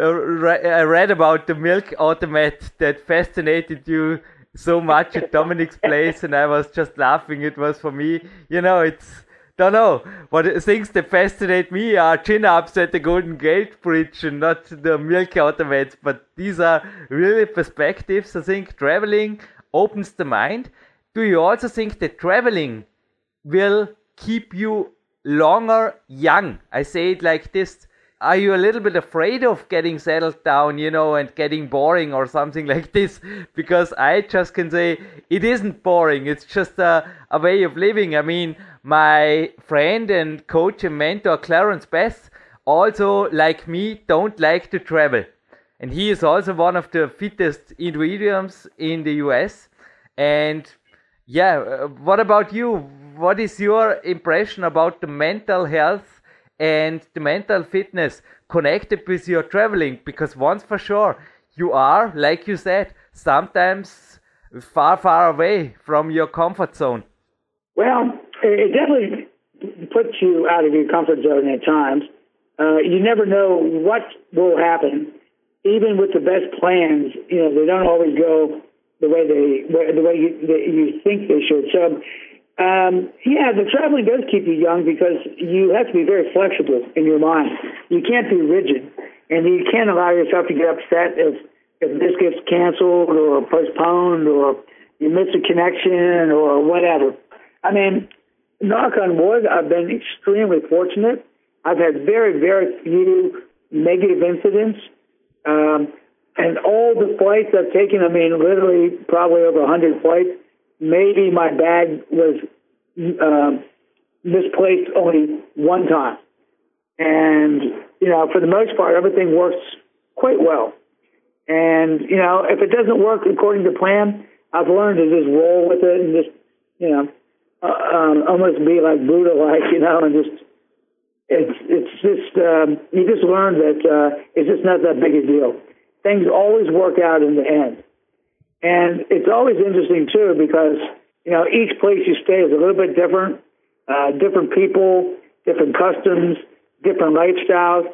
uh, I read about the milk automat that fascinated you so much at Dominic's place, and I was just laughing. It was for me, you know, it's don't know what things that fascinate me are chin ups at the Golden Gate Bridge and not the milk automats. But these are really perspectives. I think traveling opens the mind. Do you also think that traveling will keep you longer young? I say it like this. Are you a little bit afraid of getting settled down, you know, and getting boring or something [laughs] like this? Because I just can say it isn't boring. It's just a, a way of living. I mean, my friend and coach and mentor, Clarence Best, also, like me, don't like to travel and he is also one of the fittest individuals in the US. And yeah, uh, what about you? What is your impression about the mental health and the mental fitness connected with your traveling? Because once for sure, you are, like you said, sometimes far, far away from your comfort zone. Well, it definitely puts you out of your comfort zone at times. Uh, you never know what will happen even with the best plans, you know, they don't always go the way they the way you, you think they should. So, um, yeah, the traveling does keep you young because you have to be very flexible in your mind. You can't be rigid, and you can't allow yourself to get upset if if this gets canceled or postponed or you miss a connection or whatever. I mean, knock on wood, I've been extremely fortunate. I've had very, very few negative incidents um, and all the flights I've taken, I mean, literally probably over 100 flights, maybe my bag was uh, misplaced only one time. And, you know, for the most part, everything works quite well. And, you know, if it doesn't work according to plan, I've learned to just roll with it and just, you know, uh, um, almost be like Buddha like, [laughs] you know, and just it's it's just um, you just learn that uh, it's just not that big a deal. Things always work out in the end, and it's always interesting too because you know each place you stay is a little bit different, uh, different people, different customs, different lifestyles.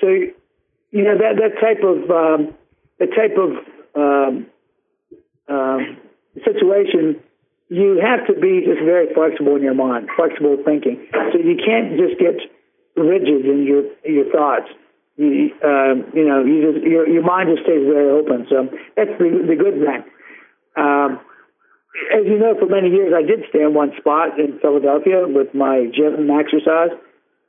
So you know that that type of um, the type of um, um, situation you have to be just very flexible in your mind, flexible thinking. So you can't just get rigid in your your thoughts. You uh, you know you just your your mind just stays very open. So that's the the good thing. Um, as you know, for many years I did stay in one spot in Philadelphia with my gym exercise.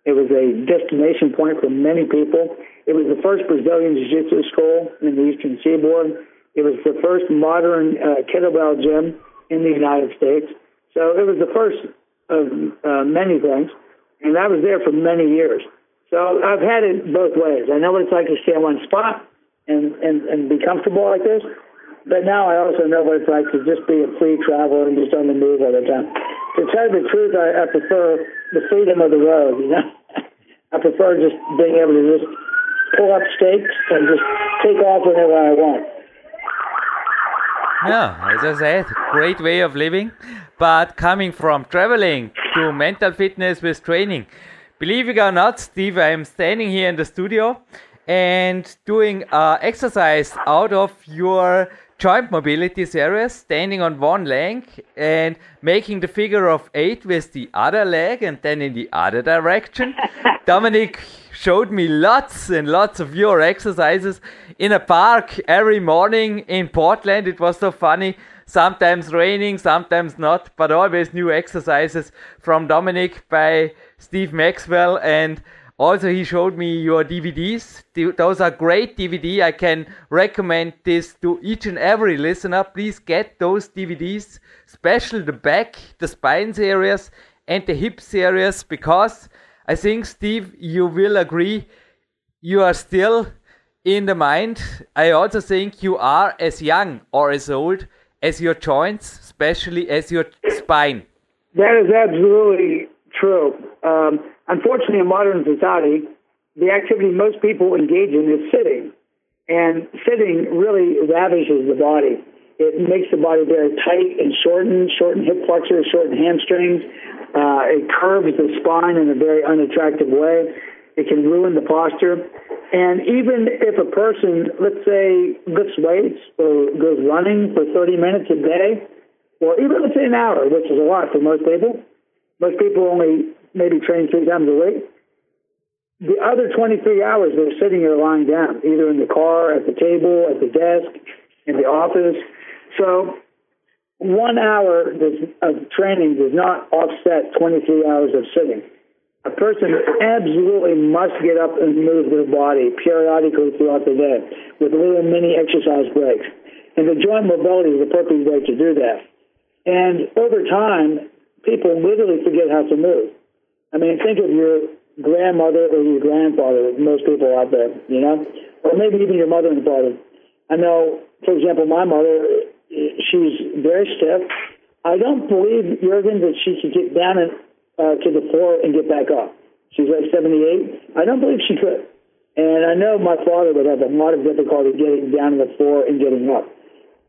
It was a destination point for many people. It was the first Brazilian Jiu-Jitsu school in the Eastern Seaboard. It was the first modern uh, kettlebell gym in the United States. So it was the first of uh, many things and I was there for many years. So I've had it both ways. I know what it's like to stay in one spot and, and, and be comfortable like this, but now I also know what it's like to just be a free traveler and just on the move all the time. To tell you the truth, I, I prefer the freedom of the road, you know. [laughs] I prefer just being able to just pull up stakes and just take off whenever I want. Yeah, as I said, great way of living. But coming from traveling to mental fitness with training, believe it or not, Steve, I am standing here in the studio and doing uh, exercise out of your joint mobility series, standing on one leg and making the figure of eight with the other leg and then in the other direction. [laughs] Dominic showed me lots and lots of your exercises in a park every morning in Portland. It was so funny. Sometimes raining, sometimes not, but always new exercises from Dominic by Steve Maxwell and also, he showed me your DVDs. Those are great DVD. I can recommend this to each and every listener. Please get those DVDs, especially the back, the spine areas, and the hips areas, because I think, Steve, you will agree, you are still in the mind. I also think you are as young or as old as your joints, especially as your spine. That is absolutely true. Um, unfortunately, in modern society, the activity most people engage in is sitting. And sitting really ravishes the body. It makes the body very tight and shortened, shorten hip flexors, shorten hamstrings. Uh, it curves the spine in a very unattractive way. It can ruin the posture. And even if a person, let's say, lifts weights or goes running for 30 minutes a day, or even let's say an hour, which is a lot for most people, most people only maybe train three times a week. The other 23 hours, they're sitting or lying down, either in the car, at the table, at the desk, in the office. So one hour of training does not offset 23 hours of sitting. A person absolutely must get up and move their body periodically throughout the day with little mini exercise breaks. And the joint mobility is the perfect way to do that. And over time, people literally forget how to move. I mean, think of your grandmother or your grandfather, most people out there, you know, or maybe even your mother and father. I know, for example, my mother, she's very stiff. I don't believe, Jurgen, that she could get down and, uh, to the floor and get back up. She's like 78. I don't believe she could. And I know my father would have a lot of difficulty getting down to the floor and getting up.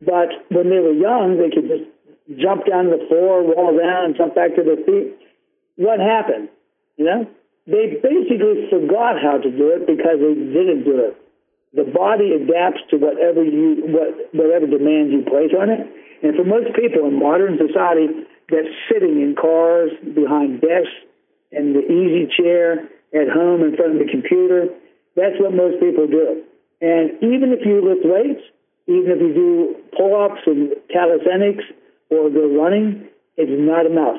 But when they were young, they could just jump down to the floor, roll around, jump back to their feet what happened? You know, they basically forgot how to do it because they didn't do it. The body adapts to whatever you what whatever demands you place on it. And for most people in modern society, that's sitting in cars, behind desks, in the easy chair, at home in front of the computer. That's what most people do. And even if you lift weights, even if you do pull-ups and calisthenics or go running, it's not enough.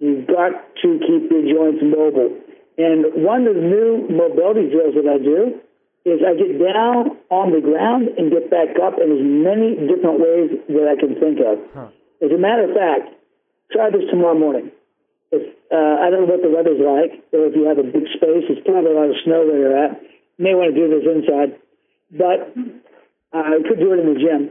You've got to keep your joints mobile. And one of the new mobility drills that I do is I get down on the ground and get back up in as many different ways that I can think of. Huh. As a matter of fact, try this tomorrow morning. If uh, I don't know what the weather's like, or if you have a big space, it's probably a lot of snow where you're at. You may want to do this inside, but uh, I could do it in the gym.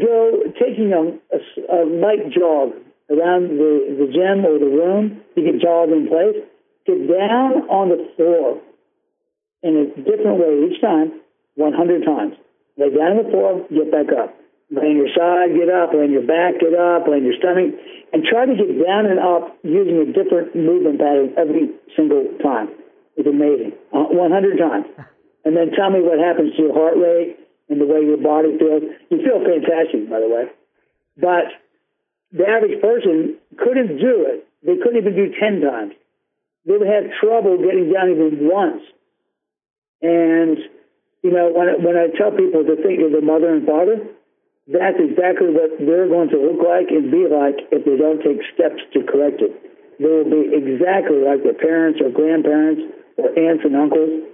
Go taking a, a, a light jog around the, the gym or the room. You can jog in place. Get down on the floor in a different way each time, 100 times. Lay down on the floor, get back up. Lay on your side, get up. Lay on your back, get up. Lay on your stomach. And try to get down and up using a different movement pattern every single time. It's amazing. Uh, 100 times. And then tell me what happens to your heart rate and the way your body feels. You feel fantastic, by the way. But the average person couldn't do it. They couldn't even do 10 times. They would have trouble getting down even once. And, you know, when, when I tell people to think of their mother and father, that's exactly what they're going to look like and be like if they don't take steps to correct it. They will be exactly like their parents or grandparents or aunts and uncles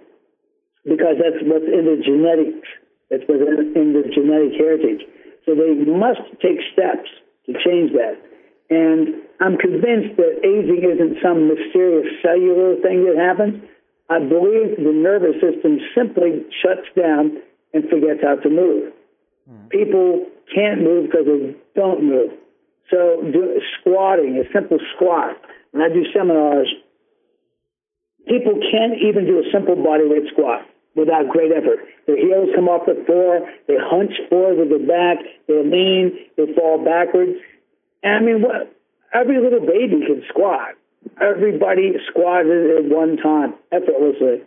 because that's what's in the genetics. That's what's in the genetic heritage. So they must take steps to change that. And I'm convinced that aging isn't some mysterious cellular thing that happens. I believe the nervous system simply shuts down and forgets how to move. Mm. People can't move because they don't move. So do, squatting, a simple squat. When I do seminars, people can't even do a simple body weight squat without great effort. Their heels come off the floor, they hunch forward with their back, they lean, they fall backwards. And I mean, what? Every little baby can squat. Everybody squatted at one time effortlessly.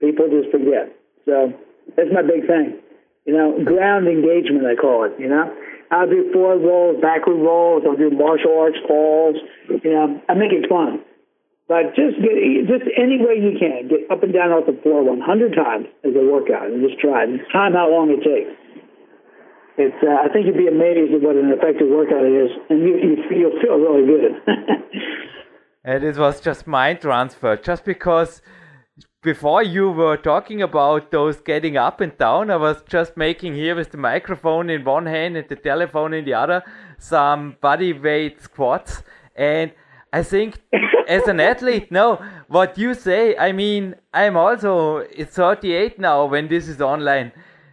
People just forget. So that's my big thing. You know, ground engagement, I call it. You know, I'll do forward rolls, backward rolls. I'll do martial arts falls. You know, I make it fun. But just just any way you can, get up and down off the floor 100 times as a workout, and just try. And time how long it takes. It's uh, I think you'd be amazed at what an effective workout it is, and you, you you'll feel really good. [laughs] and it was just mind transfer, just because before you were talking about those getting up and down, I was just making here with the microphone in one hand and the telephone in the other some body weight squats and I think as an athlete, no, what you say, I mean, I'm also it's 38 now when this is online.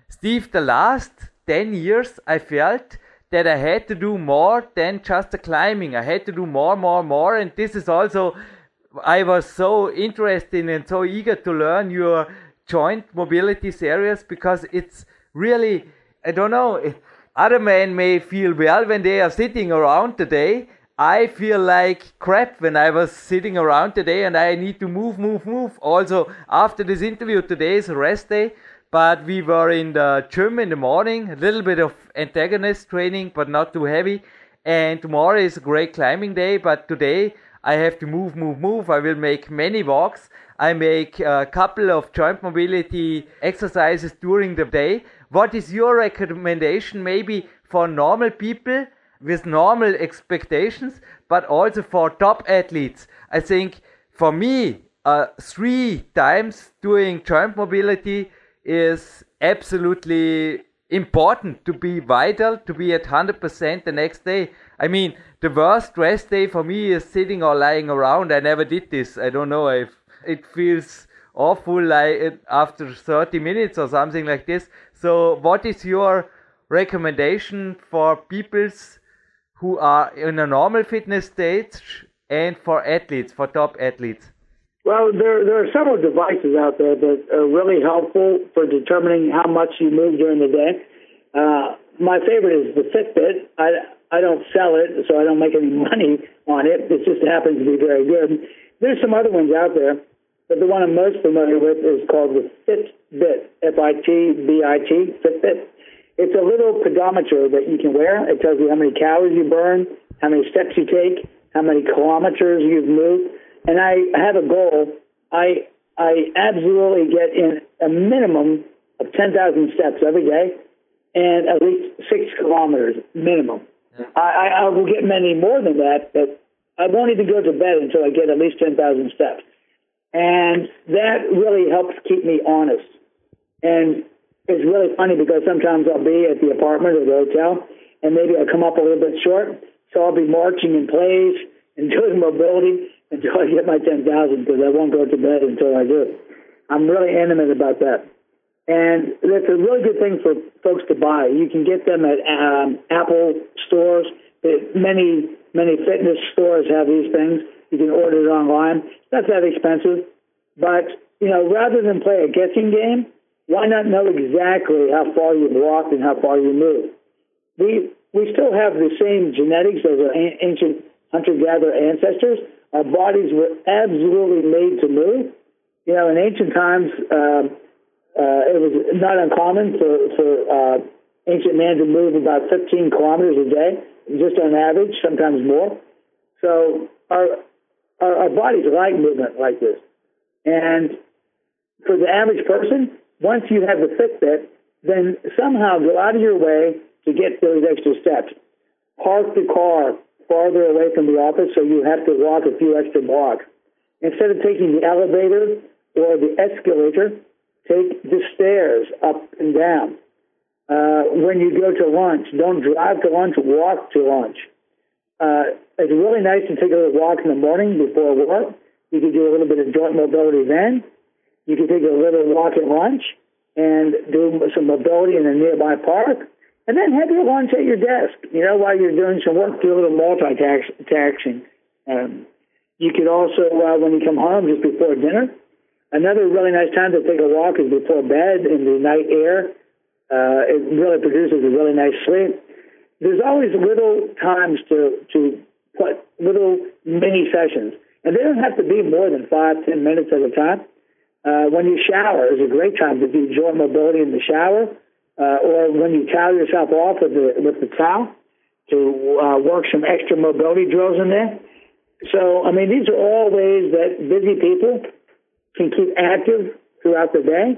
Steve, the last 10 years, I felt that I had to do more than just the climbing. I had to do more, more, more. And this is also, I was so interested and so eager to learn your joint mobility areas because it's really, I don't know, other men may feel well when they are sitting around today I feel like crap when I was sitting around today and I need to move, move, move. Also, after this interview, today is rest day, but we were in the gym in the morning, a little bit of antagonist training, but not too heavy. And tomorrow is a great climbing day, but today I have to move, move, move. I will make many walks. I make a couple of joint mobility exercises during the day. What is your recommendation maybe for normal people? With normal expectations, but also for top athletes. I think for me, uh, three times doing joint mobility is absolutely important to be vital, to be at 100% the next day. I mean, the worst rest day for me is sitting or lying around. I never did this. I don't know if it feels awful like after 30 minutes or something like this. So, what is your recommendation for people's who are in a normal fitness state and for athletes, for top athletes? Well, there, there are several devices out there that are really helpful for determining how much you move during the day. Uh, my favorite is the Fitbit. I, I don't sell it, so I don't make any [laughs] money on it. It just happens to be very good. There's some other ones out there, but the one I'm most familiar with is called the Fitbit, F-I-T-B-I-T, Fitbit. It's a little pedometer that you can wear. It tells you how many calories you burn, how many steps you take, how many kilometers you've moved. And I have a goal. I I absolutely get in a minimum of 10,000 steps every day and at least six kilometers minimum. Yeah. I, I will get many more than that, but I won't even go to bed until I get at least 10,000 steps. And that really helps keep me honest. And it's really funny because sometimes I'll be at the apartment or the hotel and maybe I'll come up a little bit short. So I'll be marching in place and [laughs] doing mobility until I get my 10,000 because I won't go to bed until I do. I'm really animate about that. And that's a really good thing for folks to buy. You can get them at um, Apple stores. Many, many fitness stores have these things. You can order it online. It's not that expensive. But, you know, rather than play a guessing game, why not know exactly how far you've walked and how far you moved? We we still have the same genetics as our ancient hunter-gatherer ancestors. Our bodies were absolutely made to move. You know, in ancient times, uh, uh, it was not uncommon for for uh, ancient man to move about 15 kilometers a day, just on average, sometimes more. So our our, our bodies like movement like this, and for the average person, once you have the Fitbit, then somehow go out of your way to get those extra steps. Park the car farther away from the office so you have to walk a few extra blocks. Instead of taking the elevator or the escalator, take the stairs up and down. Uh, when you go to lunch, don't drive to lunch, walk to lunch. Uh, it's really nice to take a little walk in the morning before work. You can do a little bit of joint mobility then. You can take a little walk at lunch and do some mobility in a nearby park, and then have your lunch at your desk. You know, while you're doing some work, do a little multitasking. Um, you could also, uh, when you come home, just before dinner. Another really nice time to take a walk is before bed in the night air. Uh, it really produces a really nice sleep. There's always little times to to put little mini sessions, and they don't have to be more than five ten minutes at a time Uh, when you shower is a great time to do joint mobility in the shower, uh, or when you towel yourself off with the with the towel to uh, work some extra mobility drills in there. So, I mean, these are all ways that busy people can keep active throughout the day.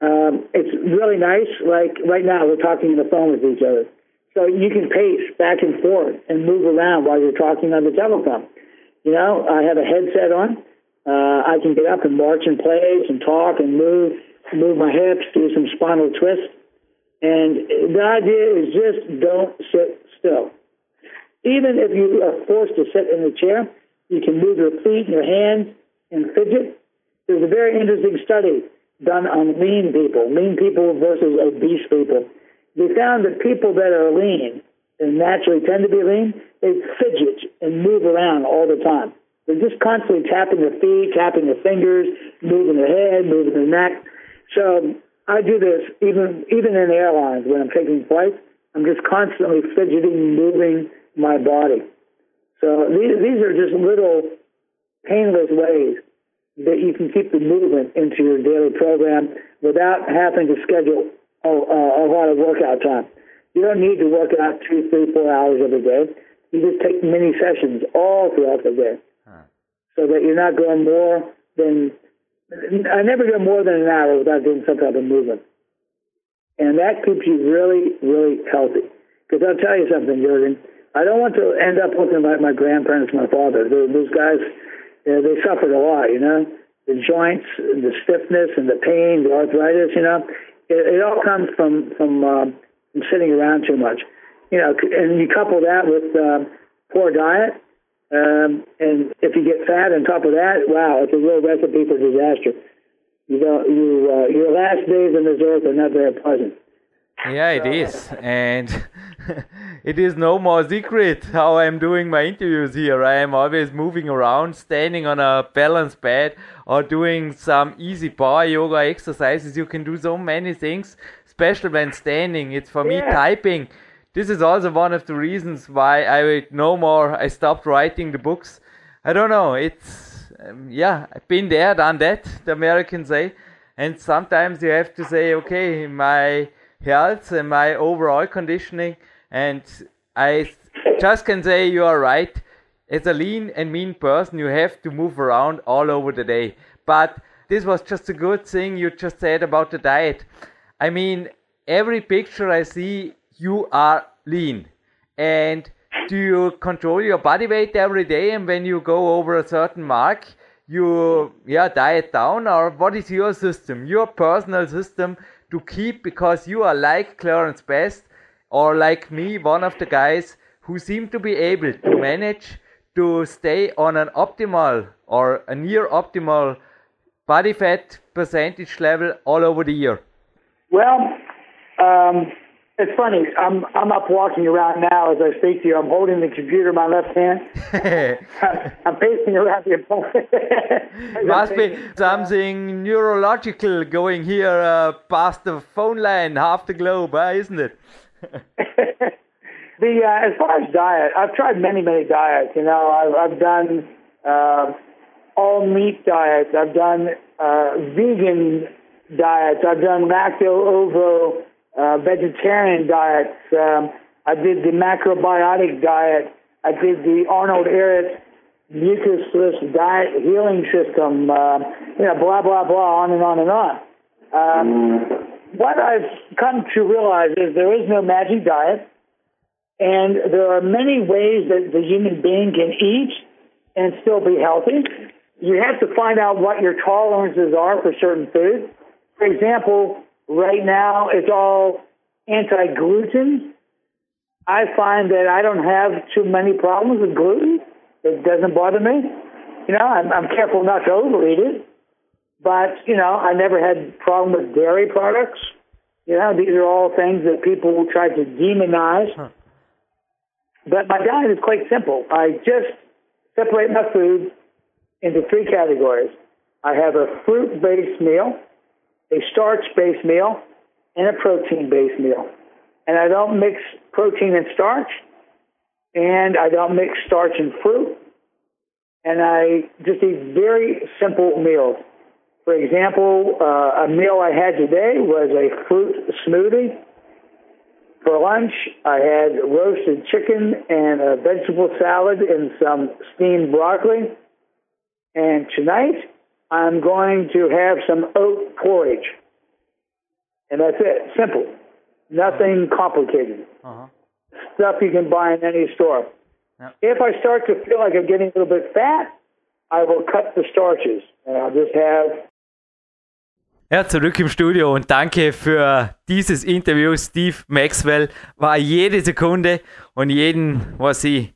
Um, it's really nice. Like right now, we're talking on the phone with each other. So you can pace back and forth and move around while you're talking on the telephone. You know, I have a headset on. Uh, I can get up and march in place and talk and move, move my hips, do some spinal twists. And the idea is just don't sit still. Even if you are forced to sit in the chair, you can move your feet and your hands and fidget. There's a very interesting study done on lean people, lean people versus obese people. They found that people that are lean and naturally tend to be lean, they fidget and move around all the time. They're just constantly tapping their feet, tapping their fingers, moving their head, moving their neck. So I do this even even in airlines when I'm taking flights. I'm just constantly fidgeting, moving, my body. So these, these are just little painless ways that you can keep the movement into your daily program without having to schedule a, a, lot of workout time. You don't need to work out two, three, four hours every day. You just take mini sessions all throughout the day. So that you're not going more than. I never go more than an hour without doing some type of movement, and that keeps you really, really healthy. Because I'll tell you something, Jurgen I don't want to end up looking like my grandparents, my father. Those guys, you know, they suffered a lot, you know, the joints, the stiffness, and the pain, the arthritis. You know, it, it all comes from from, uh, from sitting around too much. You know, and you couple that with uh, poor diet, um, and if you get fat on top of that, wow, it's a real recipe for disaster. You know, you uh, your last days on this earth are not very pleasant. Yeah, it is, and [laughs] it is no more secret how I'm doing my interviews here. I am always moving around, standing on a balanced bed, or doing some easy power yoga exercises. You can do so many things, especially when standing. It's for yeah. me typing. This is also one of the reasons why I no more. I stopped writing the books. I don't know. It's um, yeah, I've been there, done that. The Americans say, and sometimes you have to say, okay, my health and my overall conditioning. And I just can say you are right. As a lean and mean person, you have to move around all over the day. But this was just a good thing you just said about the diet. I mean, every picture I see, you are lean. And do you control your body weight every day? And when you go over a certain mark, you yeah diet down, or what is your system, your personal system to keep because you are like Clarence Best or like me, one of the guys who seem to be able to manage to stay on an optimal or a near optimal body fat percentage level all over the year? Well, um, it's funny. I'm I'm up walking around now as I speak to you. I'm holding the computer in my left hand. [laughs] I'm pacing around the apartment. [laughs] Must be something neurological going here uh, past the phone line, half the globe, uh, isn't it? [laughs] the uh, as far as diet, I've tried many many diets. You know, I've I've done uh, all meat diets. I've done uh, vegan diets. I've done lacto ovo uh, vegetarian diets. Um, I did the macrobiotic diet. I did the Arnold Ehret mucusless diet healing system. Uh, you know, blah blah blah, on and on and on. Um, what I've come to realize is there is no magic diet, and there are many ways that the human being can eat and still be healthy. You have to find out what your tolerances are for certain foods. For example, Right now, it's all anti gluten. I find that I don't have too many problems with gluten. It doesn't bother me. You know, I'm, I'm careful not to overeat it. But, you know, I never had problem with dairy products. You know, these are all things that people try to demonize. Huh. But my diet is quite simple. I just separate my food into three categories. I have a fruit based meal a starch-based meal, and a protein-based meal. And I don't mix protein and starch, and I don't mix starch and fruit, and I just eat very simple meals. For example, uh, a meal I had today was a fruit smoothie. For lunch, I had roasted chicken and a vegetable salad and some steamed broccoli. And tonight, I'm going to have some oat porridge. And that's it. Simple. Nothing complicated. Uh-huh. Stuff you can buy in any store. Yep. If I start to feel like I'm getting a little bit fat, I will cut the starches and I'll just have Ja, zurück im Studio und danke für dieses Interview. Steve Maxwell war jede Sekunde und jeden, was ich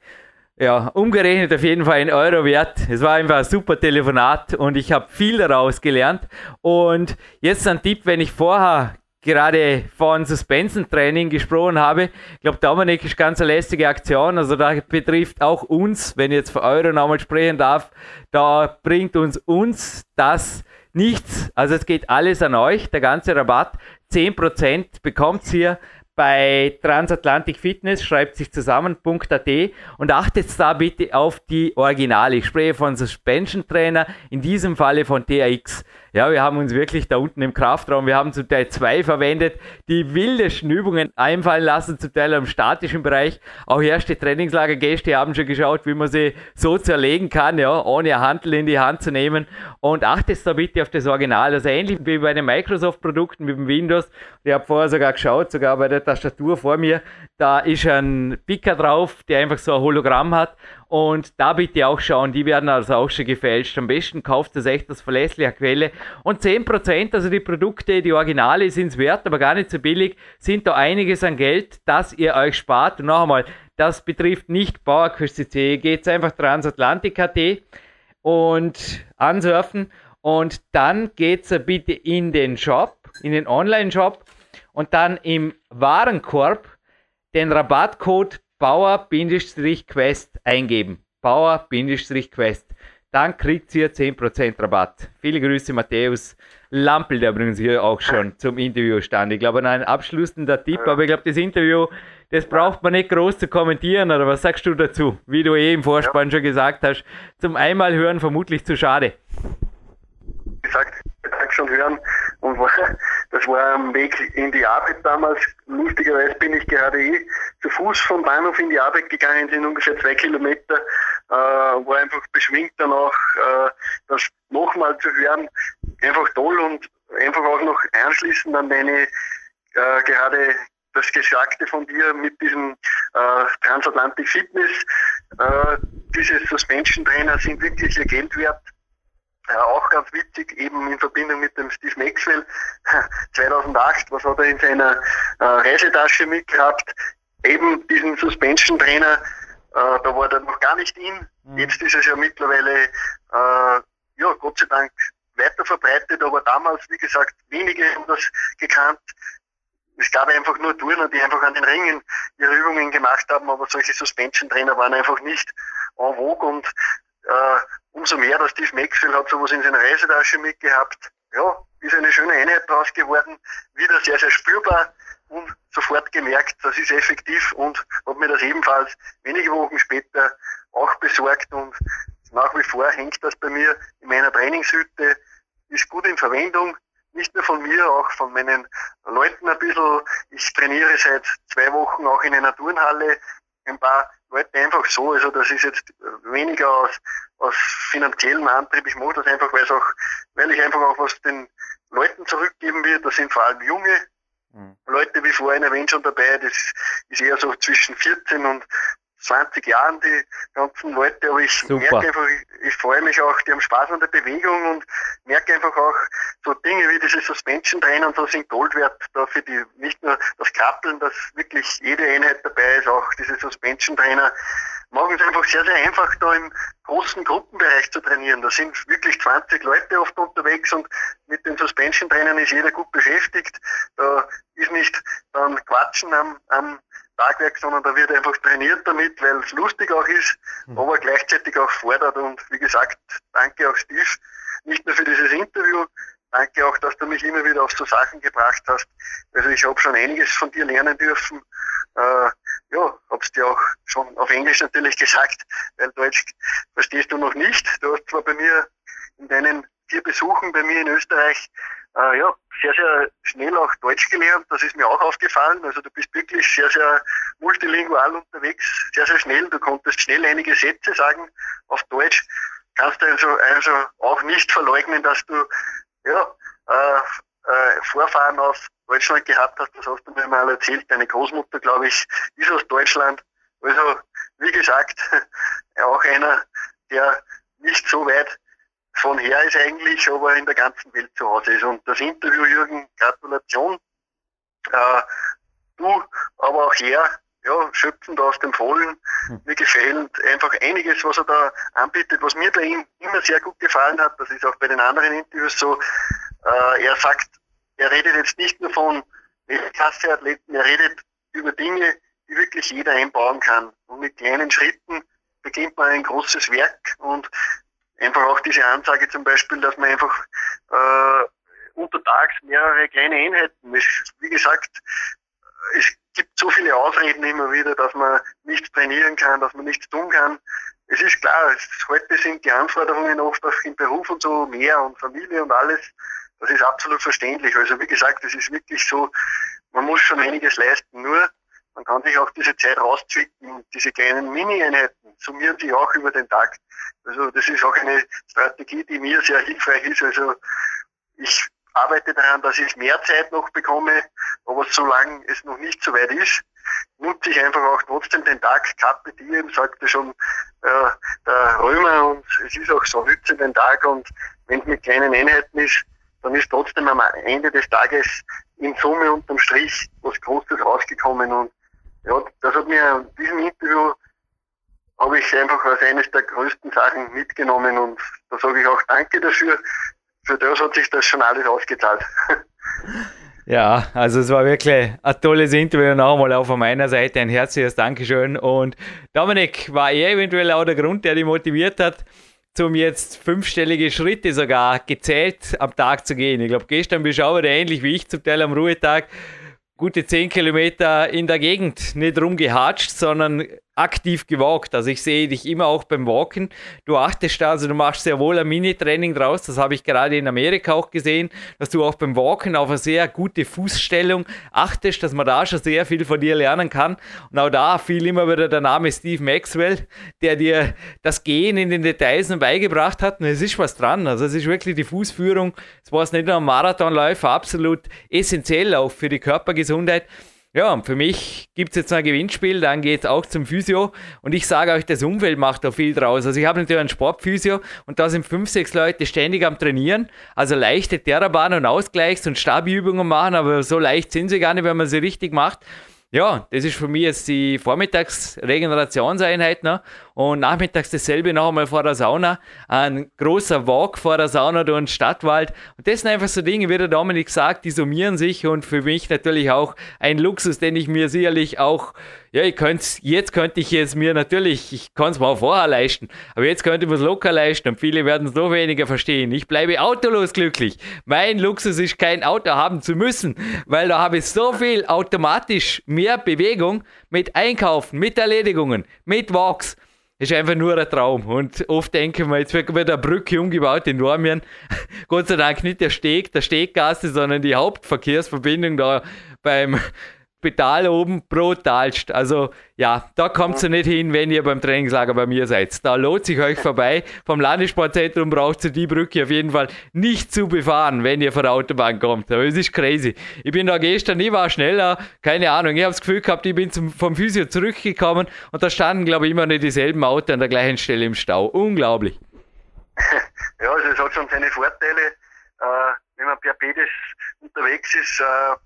ja, umgerechnet auf jeden Fall ein Euro wert. Es war einfach ein super Telefonat und ich habe viel daraus gelernt. Und jetzt ein Tipp, wenn ich vorher gerade von Suspension-Training gesprochen habe. Ich glaube, Dominik ist ganz eine lästige Aktion. Also da betrifft auch uns, wenn ich jetzt für Euro nochmal sprechen darf, da bringt uns uns das nichts. Also es geht alles an euch, der ganze Rabatt. 10% bekommt ihr bei Transatlantic Fitness, schreibt sich zusammen.at und achtet da bitte auf die Originale. Ich spreche von Suspension Trainer, in diesem Falle von TAX. Ja, wir haben uns wirklich da unten im Kraftraum, wir haben zum Teil zwei verwendet, die wildesten Übungen einfallen lassen, zum Teil im statischen Bereich. Auch erste Trainingslagergäste haben schon geschaut, wie man sie so zerlegen kann, ja, ohne Handel in die Hand zu nehmen. Und achtet da bitte auf das Original. Also ähnlich wie bei den Microsoft-Produkten, mit dem Windows. Ich habe vorher sogar geschaut, sogar bei der Tastatur vor mir, da ist ein Picker drauf, der einfach so ein Hologramm hat. Und da bitte auch schauen, die werden also auch schon gefälscht. Am besten kauft das echt aus verlässlicher Quelle. Und 10%, also die Produkte, die Originale sind es wert, aber gar nicht so billig, sind da einiges an Geld, das ihr euch spart. Und noch einmal, das betrifft nicht Bauerküste.de, geht einfach Transatlantik.at und ansurfen. Und dann geht's bitte in den Shop, in den Online-Shop und dann im Warenkorb den Rabattcode Bauer-Quest eingeben. Bauer-Quest. Dann kriegt ihr 10% Rabatt. Viele Grüße, Matthäus Lampel, der übrigens hier auch schon zum Interview stand. Ich glaube, ein abschließender Tipp, aber ich glaube, das Interview, das braucht man nicht groß zu kommentieren, oder was sagst du dazu? Wie du eh im Vorspann ja. schon gesagt hast, zum einmal hören vermutlich zu schade. Gesagt, schon hören und das war am Weg in die Arbeit damals. Lustigerweise bin ich gerade eh zu Fuß vom Bahnhof in die Arbeit gegangen, sind ungefähr zwei Kilometer, äh, war einfach beschwingt danach, äh, das nochmal zu hören, einfach toll und einfach auch noch anschließend an deine äh, gerade das Gesagte von dir mit diesem äh, Transatlantic Fitness. Äh, diese Suspension Trainer sind wirklich ihr Geld wert. Äh, auch ganz witzig, eben in Verbindung mit dem Steve Maxwell [laughs] 2008, was hat er in seiner äh, Reisetasche mitgehabt? Eben diesen Suspension Trainer, äh, da war er noch gar nicht in. Mhm. Jetzt ist es ja mittlerweile, äh, ja, Gott sei Dank weiter verbreitet, aber damals, wie gesagt, wenige haben das gekannt. Es gab einfach nur Turner, die einfach an den Ringen ihre Übungen gemacht haben, aber solche Suspension Trainer waren einfach nicht en vogue und äh, umso mehr, dass Steve Maxwell hat sowas in seiner Reisetasche mitgehabt. Ja, ist eine schöne Einheit daraus geworden, wieder sehr, sehr spürbar und sofort gemerkt, das ist effektiv und habe mir das ebenfalls wenige Wochen später auch besorgt und nach wie vor hängt das bei mir in meiner Trainingshütte, ist gut in Verwendung, nicht nur von mir, auch von meinen Leuten ein bisschen. Ich trainiere seit zwei Wochen auch in einer Turnhalle ein paar Leute einfach so. Also das ist jetzt weniger aus, aus finanziellem Antrieb. Ich mache das einfach, weil auch, weil ich einfach auch was den Leuten zurückgeben will. Das sind vor allem junge mhm. Leute, wie vorhin erwähnt, schon dabei. Das ist eher so zwischen 14 und 20 Jahren die ganzen Leute, aber ich Super. merke einfach, ich, ich, freue mich auch, die haben Spaß an der Bewegung und merke einfach auch so Dinge wie diese Suspension Trainer und so sind Gold wert da für die, nicht nur das Krabbeln, dass wirklich jede Einheit dabei ist, auch diese Suspension Trainer machen es einfach sehr, sehr einfach da im großen Gruppenbereich zu trainieren. Da sind wirklich 20 Leute oft unterwegs und mit den Suspension Trainern ist jeder gut beschäftigt. Da ist nicht dann Quatschen am, am Tagwerk, sondern da wird einfach trainiert damit, weil es lustig auch ist, mhm. aber gleichzeitig auch fordert. Und wie gesagt, danke auch Steve, nicht nur für dieses Interview, danke auch, dass du mich immer wieder auf so Sachen gebracht hast. Also ich habe schon einiges von dir lernen dürfen. Äh, ja, hab's dir auch schon auf Englisch natürlich [laughs] gesagt, weil Deutsch verstehst du noch nicht. Du hast zwar bei mir in deinen vier Besuchen bei mir in Österreich äh, ja, sehr, sehr schnell auch Deutsch gelernt. Das ist mir auch aufgefallen. Also du bist wirklich sehr, sehr multilingual unterwegs, sehr, sehr schnell. Du konntest schnell einige Sätze sagen auf Deutsch. Kannst also, also auch nicht verleugnen, dass du ja, äh, äh, Vorfahren aus Deutschland gehabt hast. Das hast du mir mal erzählt. Deine Großmutter, glaube ich, ist aus Deutschland. Also, wie gesagt, [laughs] auch einer, der nicht so weit von her ist eigentlich, aber in der ganzen Welt zu Hause ist. Und das Interview, Jürgen, Gratulation. Äh, du, aber auch er, ja, schöpfend aus dem Vollen. Hm. Mir gefällt einfach einiges, was er da anbietet, was mir bei ihm immer sehr gut gefallen hat. Das ist auch bei den anderen Interviews so. Äh, er sagt, er redet jetzt nicht nur von Weltklasseathleten, er redet über Dinge, die wirklich jeder einbauen kann. Und mit kleinen Schritten beginnt man ein großes Werk und einfach auch diese Ansage zum Beispiel, dass man einfach äh, untertags mehrere kleine Einheiten, es, wie gesagt, es gibt so viele Ausreden immer wieder, dass man nichts trainieren kann, dass man nichts tun kann. Es ist klar, heute sind die Anforderungen oft auch im Beruf und so mehr und Familie und alles. Das ist absolut verständlich. Also wie gesagt, es ist wirklich so, man muss schon einiges leisten. Nur man kann sich auch diese Zeit rauszwicken diese kleinen Mini-Einheiten summieren sich auch über den Tag. Also das ist auch eine Strategie, die mir sehr hilfreich ist. Also ich arbeite daran, dass ich mehr Zeit noch bekomme, aber solange es noch nicht so weit ist, nutze ich einfach auch trotzdem den Tag. Carpe diem, sagte schon äh, der Römer und es ist auch so, nütze den Tag und wenn es mit kleinen Einheiten ist, dann ist trotzdem am Ende des Tages in Summe unterm Strich was Großes rausgekommen und ja, das hat mir in diesem Interview habe ich einfach als eines der größten Sachen mitgenommen und da sage ich auch Danke dafür. Für das hat sich das schon alles ausgezahlt. [laughs] Ja, also es war wirklich ein tolles Interview. Nochmal auch von meiner Seite ein herzliches Dankeschön. Und Dominik, war er eventuell auch der Grund, der dich motiviert hat, zum jetzt fünfstellige Schritte sogar gezählt am Tag zu gehen? Ich glaube, gestern bist du auch wieder ähnlich wie ich zum Teil am Ruhetag gute 10 Kilometer in der Gegend nicht rumgehatscht, sondern aktiv gewalkt. Also ich sehe dich immer auch beim Walken. Du achtest da, also du machst sehr wohl ein Mini-Training draus. Das habe ich gerade in Amerika auch gesehen, dass du auch beim Walken auf eine sehr gute Fußstellung achtest, dass man da schon sehr viel von dir lernen kann. Und auch da fiel immer wieder der Name Steve Maxwell, der dir das Gehen in den Details beigebracht hat. Und es ist was dran. Also es ist wirklich die Fußführung. Es war nicht nur ein Marathonläufer, absolut essentiell auch für die Körpergesundheit. Ja, für mich gibt es jetzt ein Gewinnspiel, dann geht es auch zum Physio. Und ich sage euch, das Umfeld macht da viel draus. Also ich habe natürlich einen Sportphysio und da sind fünf, sechs Leute ständig am Trainieren. Also leichte Terrabahn und Ausgleichs- und Stabiübungen machen, aber so leicht sind sie gar nicht, wenn man sie richtig macht. Ja, das ist für mich jetzt die Vormittagsregenerationseinheit. Ne? Und nachmittags dasselbe noch einmal vor der Sauna. Ein großer Walk vor der Sauna durch den Stadtwald. Und das sind einfach so Dinge, wie der Dominik sagt, die summieren sich und für mich natürlich auch ein Luxus, den ich mir sicherlich auch ja, ich könnte jetzt könnte ich es mir natürlich, ich kann es mir vorher leisten, aber jetzt könnte ich es locker leisten und viele werden es noch weniger verstehen. Ich bleibe autolos glücklich. Mein Luxus ist kein Auto haben zu müssen, weil da habe ich so viel automatisch mehr Bewegung mit Einkaufen, mit Erledigungen, mit Walks. Ist einfach nur ein Traum. Und oft denken wir, jetzt wird eine Brücke umgebaut in Normien. [laughs] Gott sei Dank nicht der Steg, der Steggasse, sondern die Hauptverkehrsverbindung da beim Spital oben brutalst. Also ja, da kommt ihr nicht hin, wenn ihr beim Trainingslager bei mir seid. Da lohnt sich euch vorbei. Vom Landessportzentrum braucht ihr die Brücke auf jeden Fall nicht zu befahren, wenn ihr von der Autobahn kommt. Aber es ist crazy. Ich bin da gestern, ich war schneller, keine Ahnung. Ich habe das Gefühl gehabt, ich bin zum, vom Physio zurückgekommen und da standen, glaube ich, immer nicht dieselben Autos an der gleichen Stelle im Stau. Unglaublich. [laughs] Ja, also es hat schon seine Vorteile. Äh, wenn man per Pedes unterwegs ist, äh,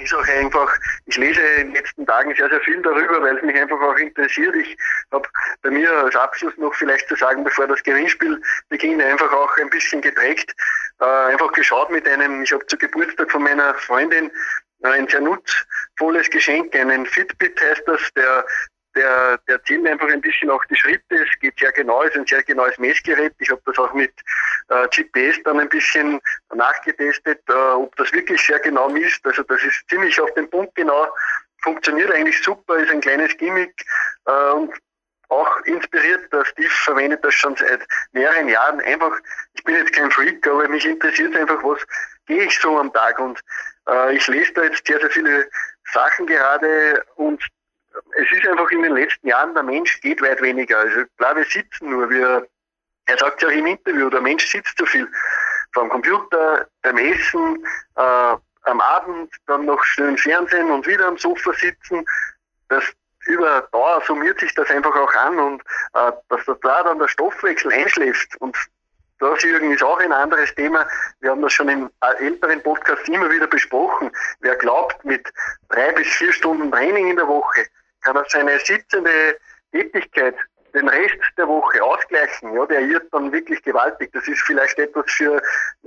ist auch einfach, ich lese in den letzten Tagen sehr, sehr viel darüber, weil es mich einfach auch interessiert. Ich habe bei mir als Abschluss noch vielleicht zu sagen, bevor das Gewinnspiel beginnt, einfach auch ein bisschen geprägt, äh, einfach geschaut mit einem, ich habe zu Geburtstag von meiner Freundin ein sehr nutzvolles Geschenk, einen Fitbit heißt das, der der, der zählt einfach ein bisschen auch die Schritte. Es geht sehr genau, es ist ein sehr genaues Messgerät. Ich habe das auch mit äh, GPS dann ein bisschen nachgetestet, äh, ob das wirklich sehr genau misst. Also das ist ziemlich auf den Punkt genau, funktioniert eigentlich super, ist ein kleines Gimmick äh, und auch inspiriert. Der Steve verwendet das schon seit mehreren Jahren. Einfach, ich bin jetzt kein Freak, aber mich interessiert einfach, was gehe ich so am Tag. Und äh, ich lese da jetzt sehr, sehr viele Sachen gerade und es ist einfach in den letzten Jahren, der Mensch geht weit weniger. Also klar, wir sitzen nur, wir, er sagt ja auch im Interview, der Mensch sitzt zu viel vor dem Computer, beim Essen, äh, am Abend, dann noch schön Fernsehen und wieder am Sofa sitzen. Das über Dauer summiert sich das einfach auch an und äh, dass da dann der Stoffwechsel einschläft und das, Jürgen, ist auch ein anderes Thema. Wir haben das schon in älteren Podcasts immer wieder besprochen. Wer glaubt, mit drei bis vier Stunden Training in der Woche kann er seine sitzende Tätigkeit den Rest der Woche ausgleichen, ja, der irrt dann wirklich gewaltig. Das ist vielleicht etwas für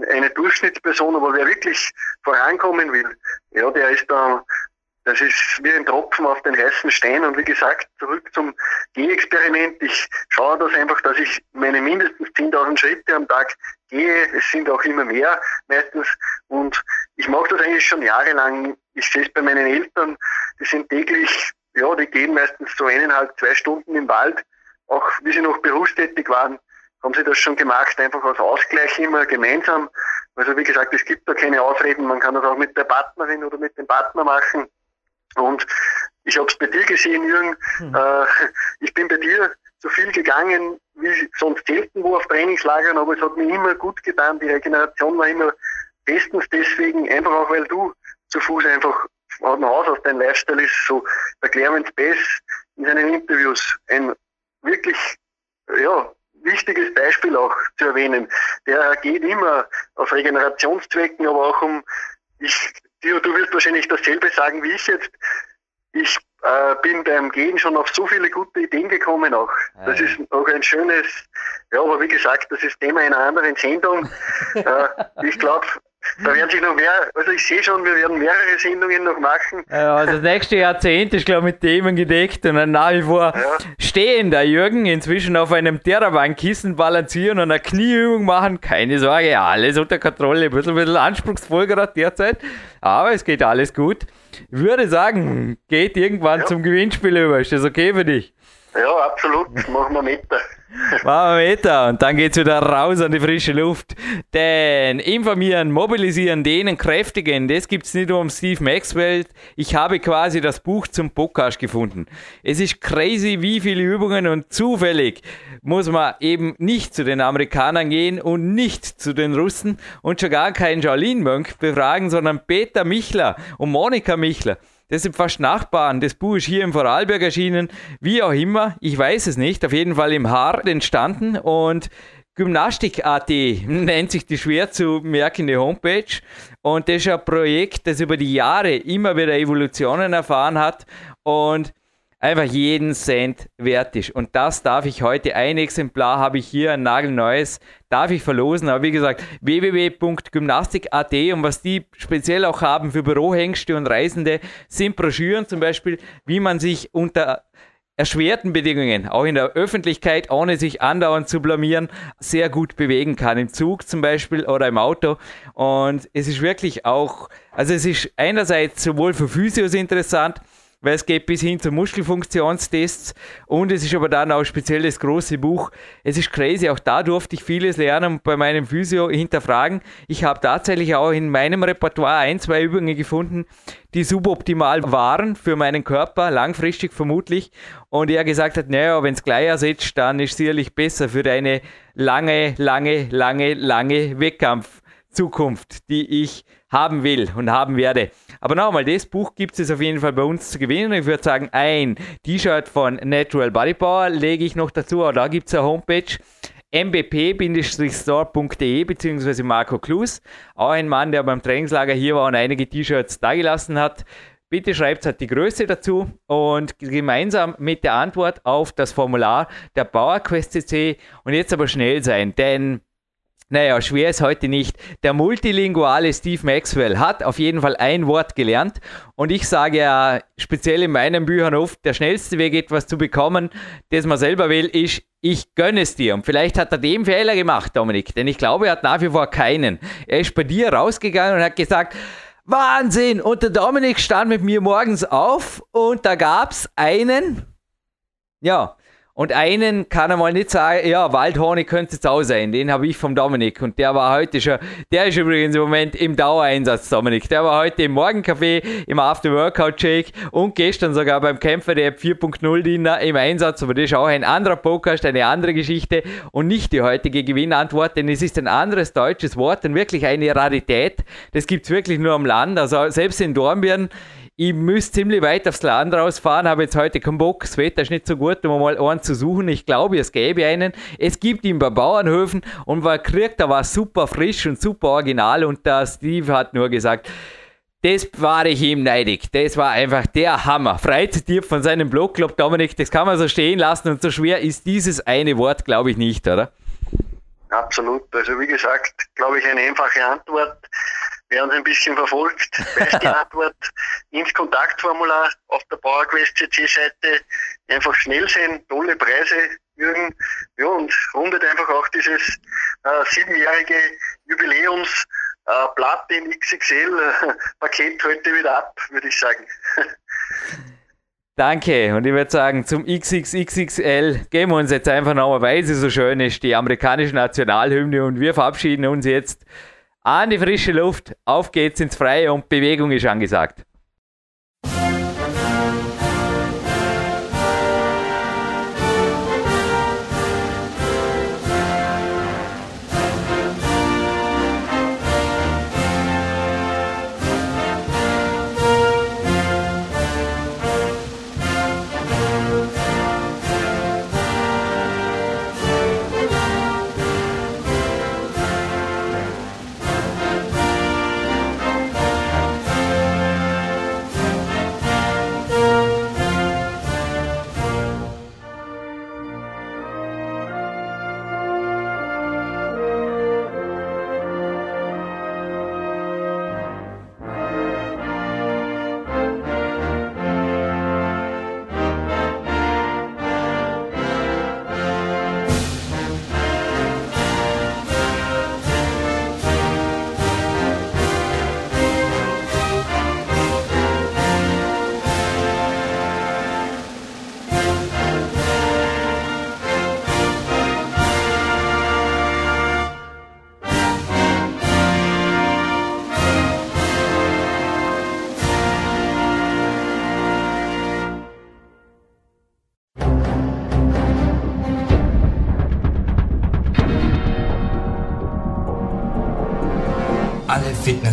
eine Durchschnittsperson, aber wer wirklich vorankommen will, ja, der ist da, das ist wie ein Tropfen auf den heißen Stein. Und wie gesagt, zurück zum Gehexperiment. Ich schaue das einfach, dass ich meine mindestens 10.000 Schritte am Tag gehe. Es sind auch immer mehr meistens. Und ich mache das eigentlich schon jahrelang. Ich sehe es bei meinen Eltern, die sind täglich ja, die gehen meistens so eineinhalb, zwei Stunden im Wald auch wie sie noch berufstätig waren, haben sie das schon gemacht, einfach als Ausgleich immer gemeinsam. Also wie gesagt, es gibt da keine Ausreden, man kann das auch mit der Partnerin oder mit dem Partner machen. Und ich habe es bei dir gesehen, Jürgen, hm. äh, [laughs] ich bin bei dir so viel gegangen wie sonst selten wo auf Trainingslagern, aber es hat mir immer gut getan. Die Regeneration war immer bestens deswegen, einfach auch weil du zu Fuß einfach von Haus aus dein Lifestyle ist, so der Clarence Bass in seinen Interviews ein wirklich, ja, wichtiges Beispiel auch zu erwähnen. Der geht immer auf Regenerationszwecken, aber auch um, ich, du, du wirst wahrscheinlich dasselbe sagen wie ich jetzt. Ich äh, bin beim Gehen schon auf so viele gute Ideen gekommen auch. Das ist auch ein schönes, ja, aber wie gesagt, das ist Thema einer anderen Sendung. [laughs] äh, ich glaube, da werden sich noch mehr, also ich sehe schon, wir werden mehrere Sendungen noch machen. Ja, also das nächste Jahrzehnt ist, glaube ich, mit Themen gedeckt und dann nach wie vor ja. stehen da Jürgen inzwischen auf einem Terrabankkissen balancieren und eine Knieübung machen. Keine Sorge, alles unter Kontrolle. Ein bisschen, ein bisschen anspruchsvoll gerade derzeit, aber es geht alles gut. Ich würde sagen, geht irgendwann ja. zum Gewinnspiel über. Ist das okay für dich? Ja, absolut. Machen wir mit. [laughs] Machen wir weiter und dann geht's wieder raus an die frische Luft. Denn informieren, mobilisieren, dehnen, kräftigen, das gibt's nicht nur um Steve Maxwell. Ich habe quasi das Buch zum Podcast gefunden. Es ist crazy, wie viele Übungen und zufällig muss man eben nicht zu den Amerikanern gehen und nicht zu den Russen und schon gar keinen Jolene Mönch befragen, sondern Peter Michler und Monika Michler. Das sind fast Nachbarn. Das Buch ist hier im Vorarlberg erschienen. Wie auch immer, ich weiß es nicht. Auf jeden Fall im Haar entstanden und Gymnastik.at [laughs] nennt sich die schwer zu merkende Homepage. Und das ist ein Projekt, das über die Jahre immer wieder Evolutionen erfahren hat. Und einfach jeden Cent wert ist. Und das darf ich heute, ein Exemplar habe ich hier, ein nagelneues, darf ich verlosen. Aber wie gesagt, www.gymnastik.at und was die speziell auch haben für Bürohengste und Reisende, sind Broschüren zum Beispiel, wie man sich unter erschwerten Bedingungen, auch in der Öffentlichkeit, ohne sich andauernd zu blamieren, sehr gut bewegen kann. Im Zug zum Beispiel oder im Auto. Und es ist wirklich auch, also es ist einerseits sowohl für Physios interessant, weil es geht bis hin zu Muskelfunktionstests und es ist aber dann auch speziell das große Buch. Es ist crazy, auch da durfte ich vieles lernen und bei meinem Physio hinterfragen. Ich habe tatsächlich auch in meinem Repertoire ein, zwei Übungen gefunden, die suboptimal waren für meinen Körper, langfristig vermutlich. Und er gesagt hat, naja, wenn es gleich ersetzt, dann ist sicherlich besser für deine lange, lange, lange, lange Wettkampfzukunft, die ich haben will und haben werde. Aber nochmal, das Buch gibt es auf jeden Fall bei uns zu gewinnen. Ich würde sagen, ein T-Shirt von Natural Body Power lege ich noch dazu. Auch da gibt es eine Homepage mbp-store.de bzw. Marco Klus, auch ein Mann, der beim Trainingslager hier war und einige T-Shirts dagelassen hat. Bitte schreibt halt die Größe dazu und gemeinsam mit der Antwort auf das Formular der PowerQuest CC und jetzt aber schnell sein, denn naja, schwer ist heute nicht. Der multilinguale Steve Maxwell hat auf jeden Fall ein Wort gelernt und ich sage ja speziell in meinen Büchern oft, der schnellste Weg etwas zu bekommen, das man selber will, ist, ich gönne es dir. Und vielleicht hat er den Fehler gemacht, Dominik, denn ich glaube, er hat nach wie vor keinen. Er ist bei dir rausgegangen und hat gesagt, Wahnsinn! Und der Dominik stand mit mir morgens auf und da gab es einen, ja, Und einen kann er mal nicht sagen, ja, Waldhonig könnte es auch sein. Den habe ich vom Dominik. Und der war heute schon, der ist übrigens im Moment im Dauereinsatz, Dominik. Der war heute im Morgencafé, im After-Workout-Shake und gestern sogar beim Kämpfer der 4.0 Dinner im Einsatz. Aber das ist auch ein anderer Podcast, eine andere Geschichte und nicht die heutige Gewinnantwort, denn es ist ein anderes deutsches Wort und wirklich eine Rarität. Das gibt es wirklich nur am Land. Also selbst in Dornbirn ich müsste ziemlich weit aufs Land rausfahren, habe jetzt heute keinen Bock, das Wetter ist nicht so gut, um mal einen zu suchen. Ich glaube, es gäbe einen. Es gibt ihn bei Bauernhöfen und man kriegt da was super frisch und super original und der Steve hat nur gesagt, das war ich ihm neidig. Das war einfach der Hammer. Freizeit von seinem Blogclub, Dominik, das kann man so stehen lassen und so schwer ist dieses eine Wort, glaube ich, nicht, oder? Absolut. Also wie gesagt, glaube ich, eine einfache Antwort wer uns ein bisschen verfolgt, [laughs] weiß die Antwort ins Kontaktformular auf der PowerQuest CC-Seite. Einfach schnell sein, tolle Preise, Jürgen. Ja, und rundet einfach auch dieses äh, siebenjährige Jubiläums äh, Platin XXL äh, Paket heute wieder ab, würde ich sagen. Danke. Und ich würde sagen, zum XXXXL gehen wir uns jetzt einfach noch, weil sie so schön ist, die amerikanische Nationalhymne. Und wir verabschieden uns jetzt an die frische Luft, auf geht's ins Freie und Bewegung ist angesagt.